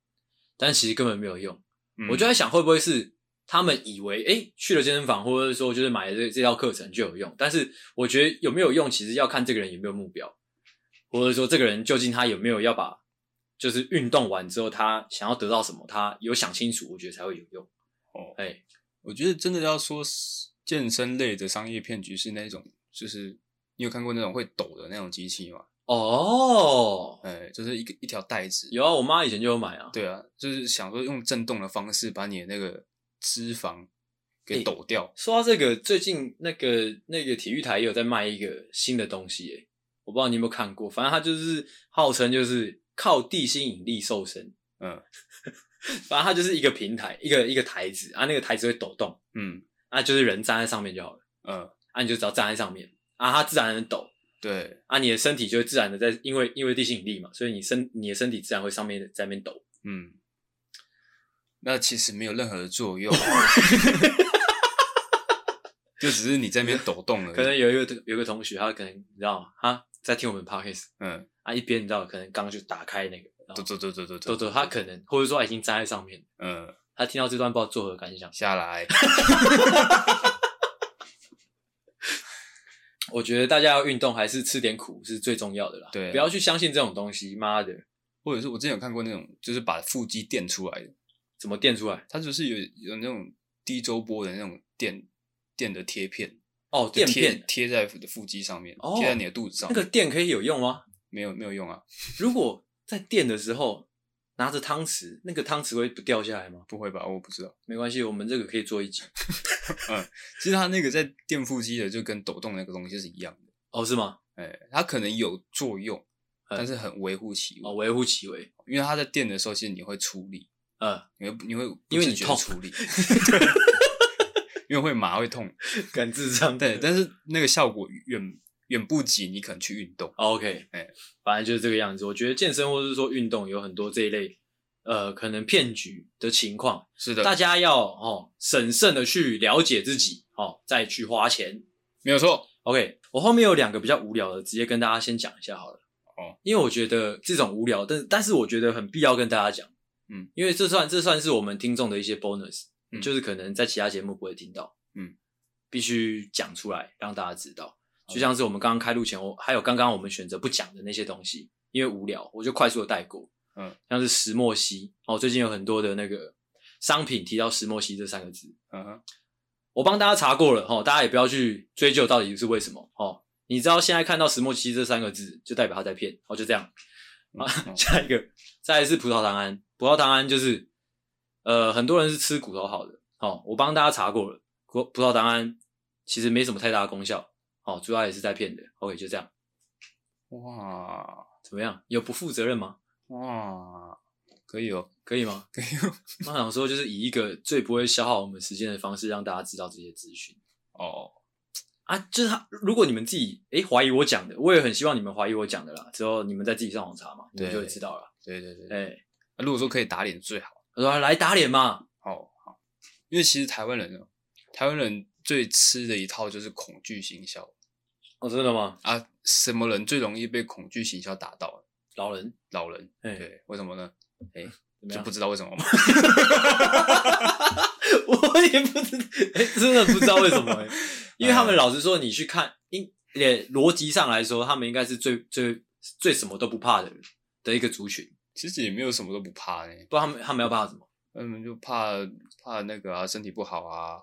但其实根本没有用。嗯、我就在想，会不会是他们以为，哎、欸，去了健身房，或者说就是买了这这套课程就有用？但是我觉得有没有用，其实要看这个人有没有目标，或者说这个人究竟他有没有要把。就是运动完之后，他想要得到什么，他有想清楚，我觉得才会有用。哦，哎，我觉得真的要说健身类的商业骗局是那种，就是你有看过那种会抖的那种机器吗？哦，哎，就是一个一条带子。有啊，我妈以前就有买啊。对啊，就是想说用震动的方式把你的那个脂肪给抖掉。说到这个，最近那个那个体育台也有在卖一个新的东西，哎，我不知道你有没有看过，反正它就是号称就是。靠地心引力瘦身，嗯，反正它就是一个平台，一个一个台子啊，那个台子会抖动，嗯，啊，就是人站在上面就好了，嗯，啊，你就只要站在上面，啊，它自然的抖，对，啊，你的身体就会自然的在，因为因为地心引力嘛，所以你身你的身体自然会上面在那边抖，嗯，那其实没有任何的作用，就只是你在那边抖动了，可能有一个有一个同学，他可能你知道吗？他在听我们 podcast，嗯。啊，一边你知道，可能刚刚就打开那个，对对对对对对对，他可能或者说已经粘在上面，嗯，他听到这段不知道作何感想，下来。我觉得大家要运动还是吃点苦是最重要的啦，对，不要去相信这种东西，妈的！或者是我之前有看过那种，就是把腹肌垫出来的，怎么垫出来？它就是有有那种低周波的那种垫垫的贴片。哦，垫片贴在腹肌上面，贴在你的肚子上。那个垫可以有用吗？没有，没有用啊。如果在垫的时候拿着汤匙，那个汤匙会不掉下来吗？不会吧，我不知道。没关系，我们这个可以做一集。嗯，其实它那个在垫腹肌的，就跟抖动那个东西是一样的。哦，是吗？哎，它可能有作用，但是很微乎其微。哦，微乎其微。因为它在垫的时候，其实你会出力。嗯，你会你会因为你痛出力。因为会麻会痛，感智障。对，但是那个效果远远不及你可能去运动。OK，哎，反正就是这个样子。我觉得健身或者是说运动有很多这一类呃可能骗局的情况，是的，大家要哦审慎的去了解自己哦，再去花钱，没有错。OK，我后面有两个比较无聊的，直接跟大家先讲一下好了。哦，因为我觉得这种无聊，但但是我觉得很必要跟大家讲。嗯，因为这算这算是我们听众的一些 bonus，嗯，就是可能在其他节目不会听到。嗯，必须讲出来让大家知道。就像是我们刚刚开录前，我还有刚刚我们选择不讲的那些东西，因为无聊，我就快速的带过。嗯，像是石墨烯哦，最近有很多的那个商品提到石墨烯这三个字。嗯哼。我帮大家查过了哦，大家也不要去追究到底是为什么哦。你知道现在看到石墨烯这三个字，就代表他在骗哦，就这样。啊、嗯，下一个，再来是葡萄糖胺。葡萄糖胺就是，呃，很多人是吃骨头好的。哦，我帮大家查过了，葡葡萄糖胺其实没什么太大的功效。齁，主要也是在骗的。OK，就这样。哇，怎么样？有不负责任吗？哇。可以哦，可以吗？可以哦。我想说，就是以一个最不会消耗我们时间的方式，让大家知道这些资讯。哦，啊，就是他，如果你们自己诶怀疑我讲的，我也很希望你们怀疑我讲的啦。之后你们再自己上网查嘛，你们就会知道了。对对对，哎、欸，如果说可以打脸最好，我说来打脸嘛。好好，因为其实台湾人呢，台湾人最吃的一套就是恐惧行销。哦，真的吗？啊，什么人最容易被恐惧行销打到？老人，老人。欸、对，为什么呢？哎、欸，就不知道为什么吗？我也不知道，哎、欸，真的不知道为什么哎、欸，因为他们老实说，你去看，应也逻辑上来说，他们应该是最最最什么都不怕的人的一个族群。其实也没有什么都不怕呢、欸，不知道他们他们要怕什么？他们就怕怕那个啊，身体不好啊，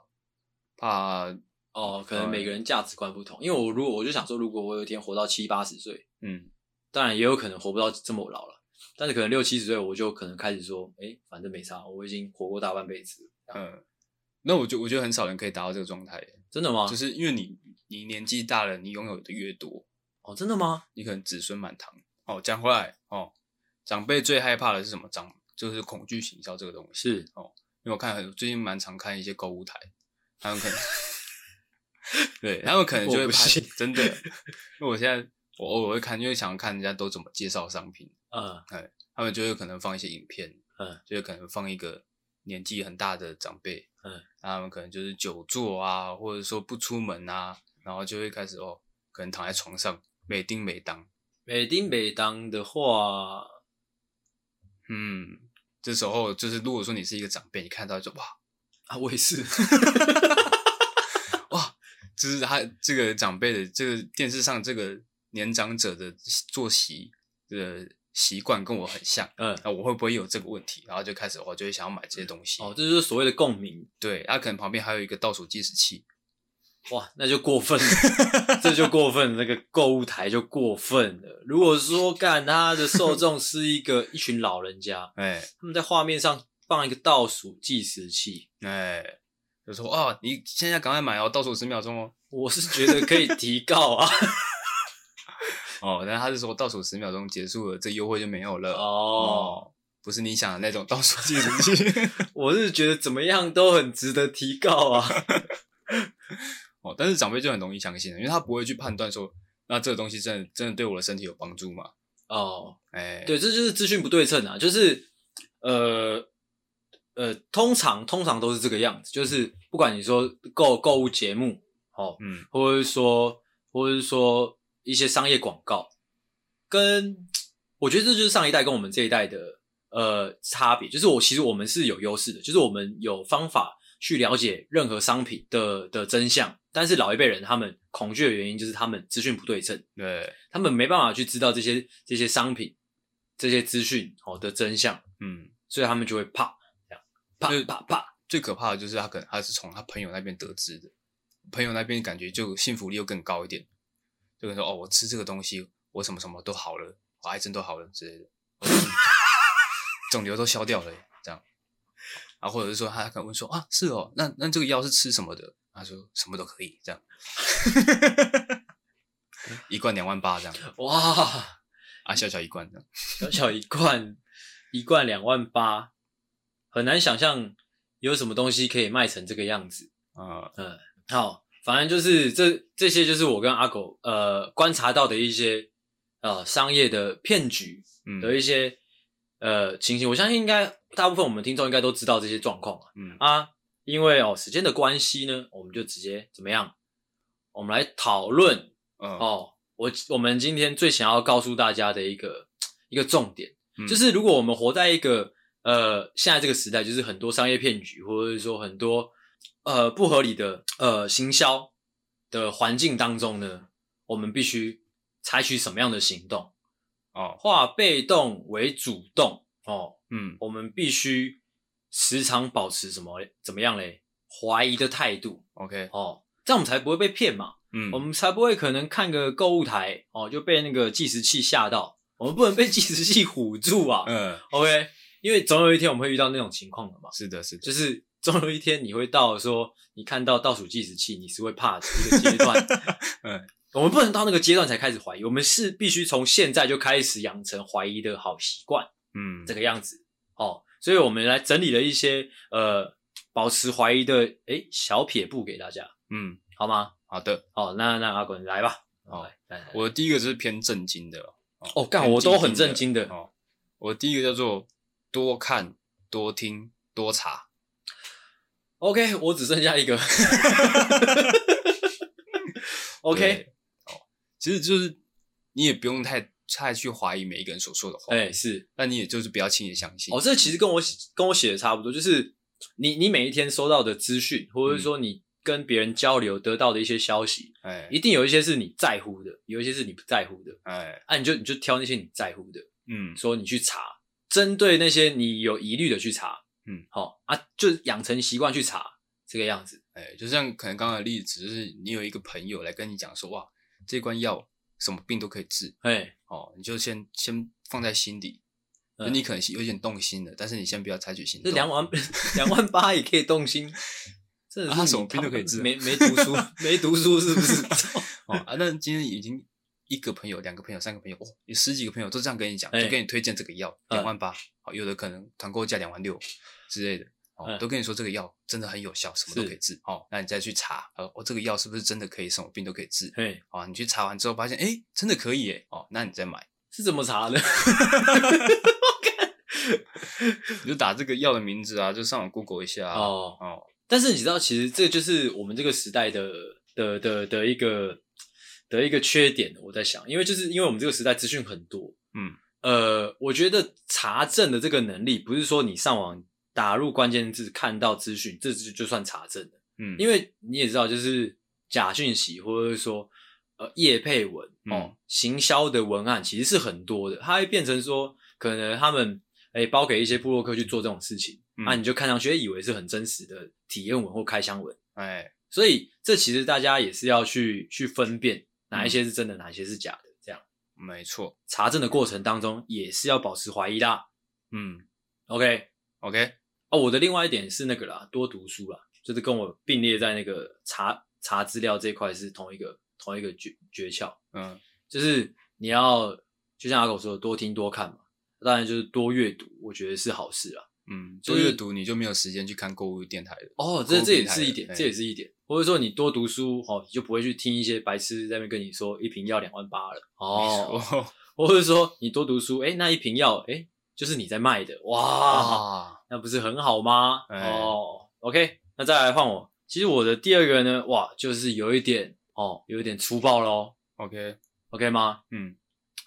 怕哦，可能每个人价值观不同。因为我如果我就想说，如果我有一天活到七八十岁，嗯，当然也有可能活不到这么老了。但是可能六七十岁，我就可能开始说，哎、欸，反正没差，我已经活过大半辈子。嗯，那我就我觉得很少人可以达到这个状态。真的吗？就是因为你你年纪大了，你拥有的越多。哦，真的吗？你可能子孙满堂。哦，讲回来哦，长辈最害怕的是什么？长就是恐惧行销这个东西。是哦，因为我看很最近蛮常看一些购物台，他们可能对他们可能就会怕，真的。因为我现在我偶尔会看，因为想要看人家都怎么介绍商品。嗯，哎，他们就有可能放一些影片，嗯，就有可能放一个年纪很大的长辈，嗯，他们可能就是久坐啊，或者说不出门啊，然后就会开始哦，可能躺在床上，美叮美当，美叮美当的话，嗯，这时候就是如果说你是一个长辈，你看到就哇啊，我也是，哇，就是他这个长辈的这个电视上这个年长者的作息的。习惯跟我很像，嗯，那我会不会有这个问题？然后就开始，我就会想要买这些东西。哦，这就是所谓的共鸣。对，他、啊、可能旁边还有一个倒数计时器。哇，那就过分了，这就过分了，那个购物台就过分了。如果说干他的受众是一个一群老人家，哎，他们在画面上放一个倒数计时器，哎，就说哦，你现在赶快买哦，倒数十秒钟哦。我是觉得可以提告啊。哦，但他是说倒数十秒钟结束了，这优惠就没有了哦，哦，不是你想的那种倒数计时器。我是觉得怎么样都很值得提告啊。哦，但是长辈就很容易相信，因为他不会去判断说，那这个东西真的真的对我的身体有帮助吗？哦，哎，对，这就是资讯不对称啊，就是呃呃，通常通常都是这个样子，就是不管你说购购物节目，哦，嗯，或者是说，或者是说。一些商业广告，跟我觉得这就是上一代跟我们这一代的呃差别，就是我其实我们是有优势的，就是我们有方法去了解任何商品的的真相，但是老一辈人他们恐惧的原因就是他们资讯不对称，对，他们没办法去知道这些这些商品这些资讯哦的真相，嗯，所以他们就会怕怕怕怕。最可怕的就是他可能他是从他朋友那边得知的，朋友那边感觉就幸福力又更高一点。就跟说哦，我吃这个东西，我什么什么都好了，我癌症都好了之类的，肿瘤都消掉了，这样。啊，或者是说他可能问说啊，是哦，那那这个药是吃什么的？他说什么都可以，这样。一罐两万八这样。哇，啊，小小一罐这样，小小一罐，一罐两万八，很难想象有什么东西可以卖成这个样子。啊，嗯，好。反正就是这这些就是我跟阿狗呃观察到的一些呃商业的骗局的一些、嗯、呃情形。我相信应该大部分我们听众应该都知道这些状况啊。嗯啊，因为哦时间的关系呢，我们就直接怎么样？我们来讨论、嗯、哦。我我们今天最想要告诉大家的一个一个重点，嗯、就是如果我们活在一个呃现在这个时代，就是很多商业骗局，或者是说很多呃不合理的呃行销的环境当中呢，我们必须采取什么样的行动？哦，化被动为主动哦，嗯，我们必须时常保持什么怎么样嘞？怀疑的态度，OK，哦，这样我们才不会被骗嘛。嗯，我们才不会可能看个购物台哦就被那个计时器吓到，我们不能被计时器唬住啊。嗯，OK，因为总有一天我们会遇到那种情况的嘛。是的，是的，就是总有一天你会到说，你看到倒数计时器，你是会怕的一个阶段。嗯，我们不能到那个阶段才开始怀疑，我们是必须从现在就开始养成怀疑的好习惯。嗯，这个样子哦，所以我们来整理了一些呃保持怀疑的诶小撇步给大家。嗯，好吗？好的，好，那那阿滚来吧。哦，来，我的第一个就是偏震惊的。哦，干，我都很震惊的。哦，我第一个叫做多看、多听、多查。OK，我只剩下一个。OK，哦，其实就是你也不用太太去怀疑每一个人所说的话。哎，是，那你也就是不要轻易相信。哦，这其实跟我跟我写的差不多，就是你你每一天收到的资讯，或者是说你。跟别人交流得到的一些消息，哎，一定有一些是你在乎的，有一些是你不在乎的，哎，啊，你就你就挑那些你在乎的，嗯，说你去查，针对那些你有疑虑的去查，嗯，好啊，就养成习惯去查这个样子，哎，就像可能刚刚的例子，就是你有一个朋友来跟你讲说，哇，这罐药什么病都可以治，哎，哦，你就先先放在心底，就你可能有点动心了，但是你先不要采取行动，这两万 两万八也可以动心。这是他什么病都可以治，没没读书，没读书是不是？哦啊，那今天已经一个朋友、两个朋友、三个朋友，哦，有十几个朋友都这样跟你讲，就给你推荐这个药，两万八，好，有的可能团购价两万六之类的，哦，都跟你说这个药真的很有效，什么都可以治，哦，那你再去查，呃，我这个药是不是真的可以什么病都可以治？对，哦，你去查完之后发现，哎，真的可以，哎，哦，那你再买，是怎么查的？你 就打这个药的名字啊，就上网 Google 一下，哦哦。但是你知道，其实这就是我们这个时代的的的的一个的一个缺点。我在想，因为就是因为我们这个时代资讯很多，嗯，呃，我觉得查证的这个能力，不是说你上网打入关键字看到资讯，这就就算查证了，嗯，因为你也知道，就是假讯息或者是说呃业配文哦，行销的文案其实是很多的，它会变成说可能他们诶包给一些部落客去做这种事情。那、嗯啊、你就看上去以为是很真实的体验文或开箱文，哎，所以这其实大家也是要去去分辨哪一些是真的，嗯、哪一些是假的，这样没错。查证的过程当中也是要保持怀疑的。嗯，OK OK。哦，我的另外一点是那个啦，多读书啦，就是跟我并列在那个查查资料这一块是同一个同一个诀诀窍。嗯，就是你要就像阿狗说的，多听多看嘛，当然就是多阅读，我觉得是好事啦。嗯，多阅读你就没有时间去看购物电台了。哦，这这也是一点，这也是一点。或者说你多读书，哦，你就不会去听一些白痴在那边跟你说一瓶药两万八了。哦，或者说你多读书，诶，那一瓶药，诶，就是你在卖的，哇，那不是很好吗？哦，OK，那再来换我。其实我的第二个呢，哇，就是有一点哦，有一点粗暴咯。OK，OK 吗？嗯，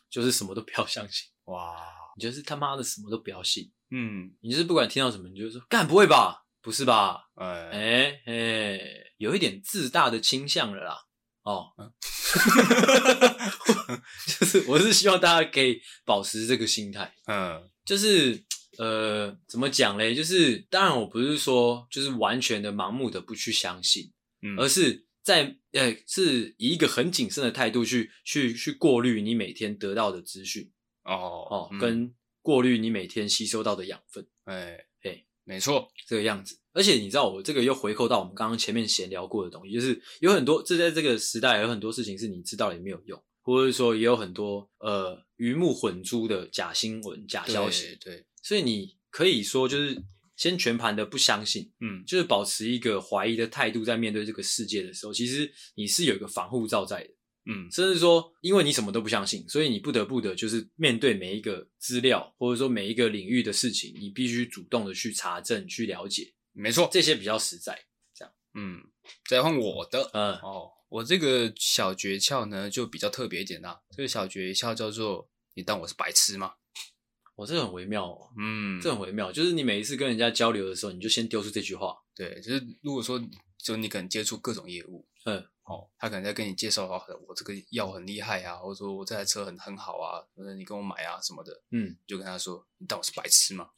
就是什么都不要相信。哇，你就是他妈的什么都不要信。嗯，你就是不管听到什么，你就说干不会吧？不是吧？哎哎哎，有一点自大的倾向了啦。哦，嗯、就是我是希望大家可以保持这个心态。嗯，就是呃，怎么讲嘞？就是当然我不是说就是完全的盲目的不去相信，嗯，而是在呃是以一个很谨慎的态度去去去过滤你每天得到的资讯。哦哦，嗯、跟。过滤你每天吸收到的养分，哎嘿，没错，这个样子。而且你知道，我这个又回扣到我们刚刚前面闲聊过的东西，就是有很多，这在这个时代有很多事情是你知道了也没有用，或者说也有很多呃鱼目混珠的假新闻、假消息。对，对，所以你可以说，就是先全盘的不相信，嗯，就是保持一个怀疑的态度，在面对这个世界的时候，其实你是有一个防护罩在的，嗯，甚至说，因为你什么都不相信，所以你不得不的，就是面对每一个资料，或者说每一个领域的事情，你必须主动的去查证、去了解，没错，这些比较实在，这样，嗯，再换我的，嗯，哦，我这个小诀窍呢，就比较特别一点啦，这个小诀窍叫做，你当我是白痴吗？我、哦、这很微妙哦，嗯，这很微妙，就是你每一次跟人家交流的时候，你就先丢出这句话，对，就是如果说，就你可能接触各种业务，嗯，哦，他可能在跟你介绍啊，我这个药很厉害啊，或者说我这台车很很好啊，或者你跟我买啊什么的，嗯，就跟他说，你当我是白痴吗？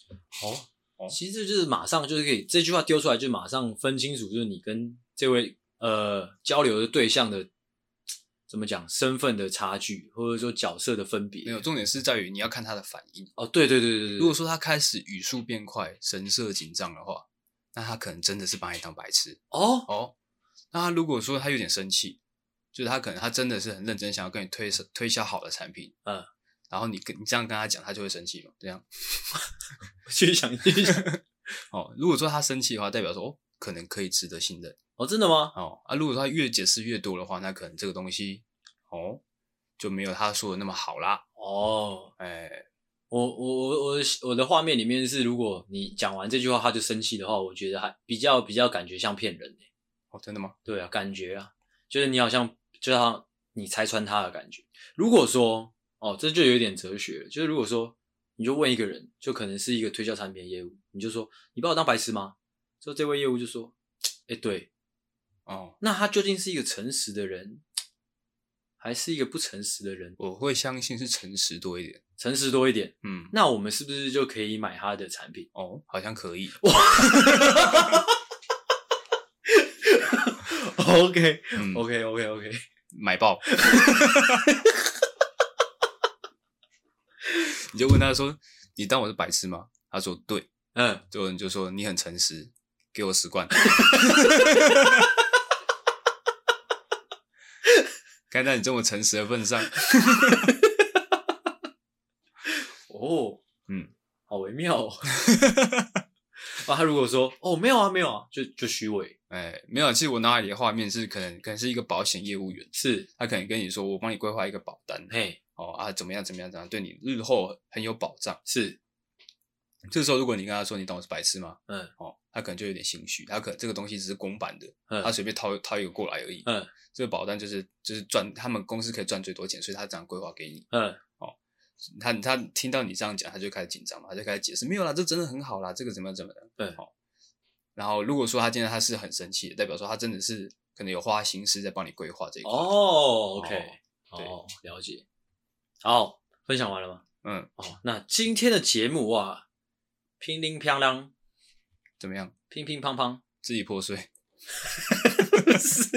哦，哦，其实就是马上就是可以这句话丢出来，就马上分清楚，就是你跟这位呃交流的对象的。怎么讲身份的差距，或者说角色的分别？没有，重点是在于你要看他的反应。哦，对对对对对。如果说他开始语速变快、神色紧张的话，那他可能真的是把你当白痴。哦哦，那他如果说他有点生气，就是他可能他真的是很认真想要跟你推推销好的产品，嗯，然后你跟你这样跟他讲，他就会生气嘛？这样，继续想，继续想。哦，如果说他生气的话，代表说哦，可能可以值得信任。哦，真的吗？哦啊，如果说他越解释越多的话，那可能这个东西哦就没有他说的那么好啦。哦，哎，我我我我的我的画面里面是，如果你讲完这句话他就生气的话，我觉得还比较比较感觉像骗人诶。哦，真的吗？对啊，感觉啊，就是你好像就像你拆穿他的感觉。如果说哦，这就有点哲学了，就是如果说你就问一个人，就可能是一个推销产品的业务，你就说你把我当白痴吗？之后这位业务就说，哎，对。哦，那他究竟是一个诚实的人，还是一个不诚实的人？我会相信是诚实多一点，诚实多一点。嗯，那我们是不是就可以买他的产品？哦，好像可以。哇 ，OK，OK，OK，OK，、嗯 OK, OK, OK 买爆。你就问他说：“你当我是白痴吗？”他说：“对。”嗯，这个人就说：“你很诚实，给我十罐。”看在你这么诚实的份上，哦，嗯，好微妙哦。啊，他如果说哦没有啊没有啊，就就虚伪。哎，没有。其实我脑海里的画面是，可能可能是一个保险业务员，是他可能跟你说，我帮你规划一个保单，嘿，哦啊，怎么样怎么样怎么样，对你日后很有保障。是，这时候如果你跟他说你当我是白痴吗？嗯，哦，他可能就有点心虚，他可能这个东西只是公版的，嗯，他随便掏掏一个过来而已，嗯，这个保单就是就是赚他们公司可以赚最多钱，所以他这样规划给你，嗯，哦，他他听到你这样讲，他就开始紧张嘛，他就开始解释，没有啦，这真的很好啦，这个怎么样怎么样，对，哦，然后如果说他今天他是很生气的，代表说他真的是可能有花心思在帮你规划这一块，哦，OK，哦，对哦，了解，好，分享完了吗？嗯，哦，那今天的节目哇，乒铃乓啷，怎么样？乒乒乓乓，自己破碎。是，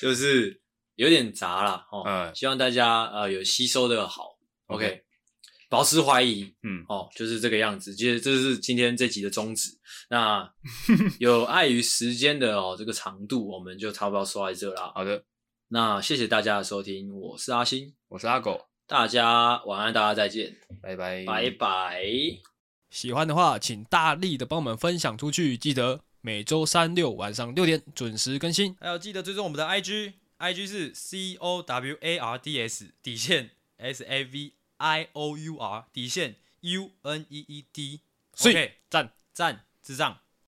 就是有点杂啦。哦。嗯，希望大家呃有吸收的好。OK 保持怀疑。嗯，哦，就是这个样子。其实这是今天这集的宗旨。那 有碍于时间的哦这个长度，我们就差不多说在这啦。好的，那谢谢大家的收听，我是阿星，我是阿狗，大家晚安，大家再见，拜拜，拜拜。喜欢的话，请大力的帮我们分享出去，记得。每周三六晚上六点准时更新，还有记得追踪我们的 IG，IG 是 C O W A R D S 底线 S A V I O U R 底线 U N E E D，OK，赞赞智障。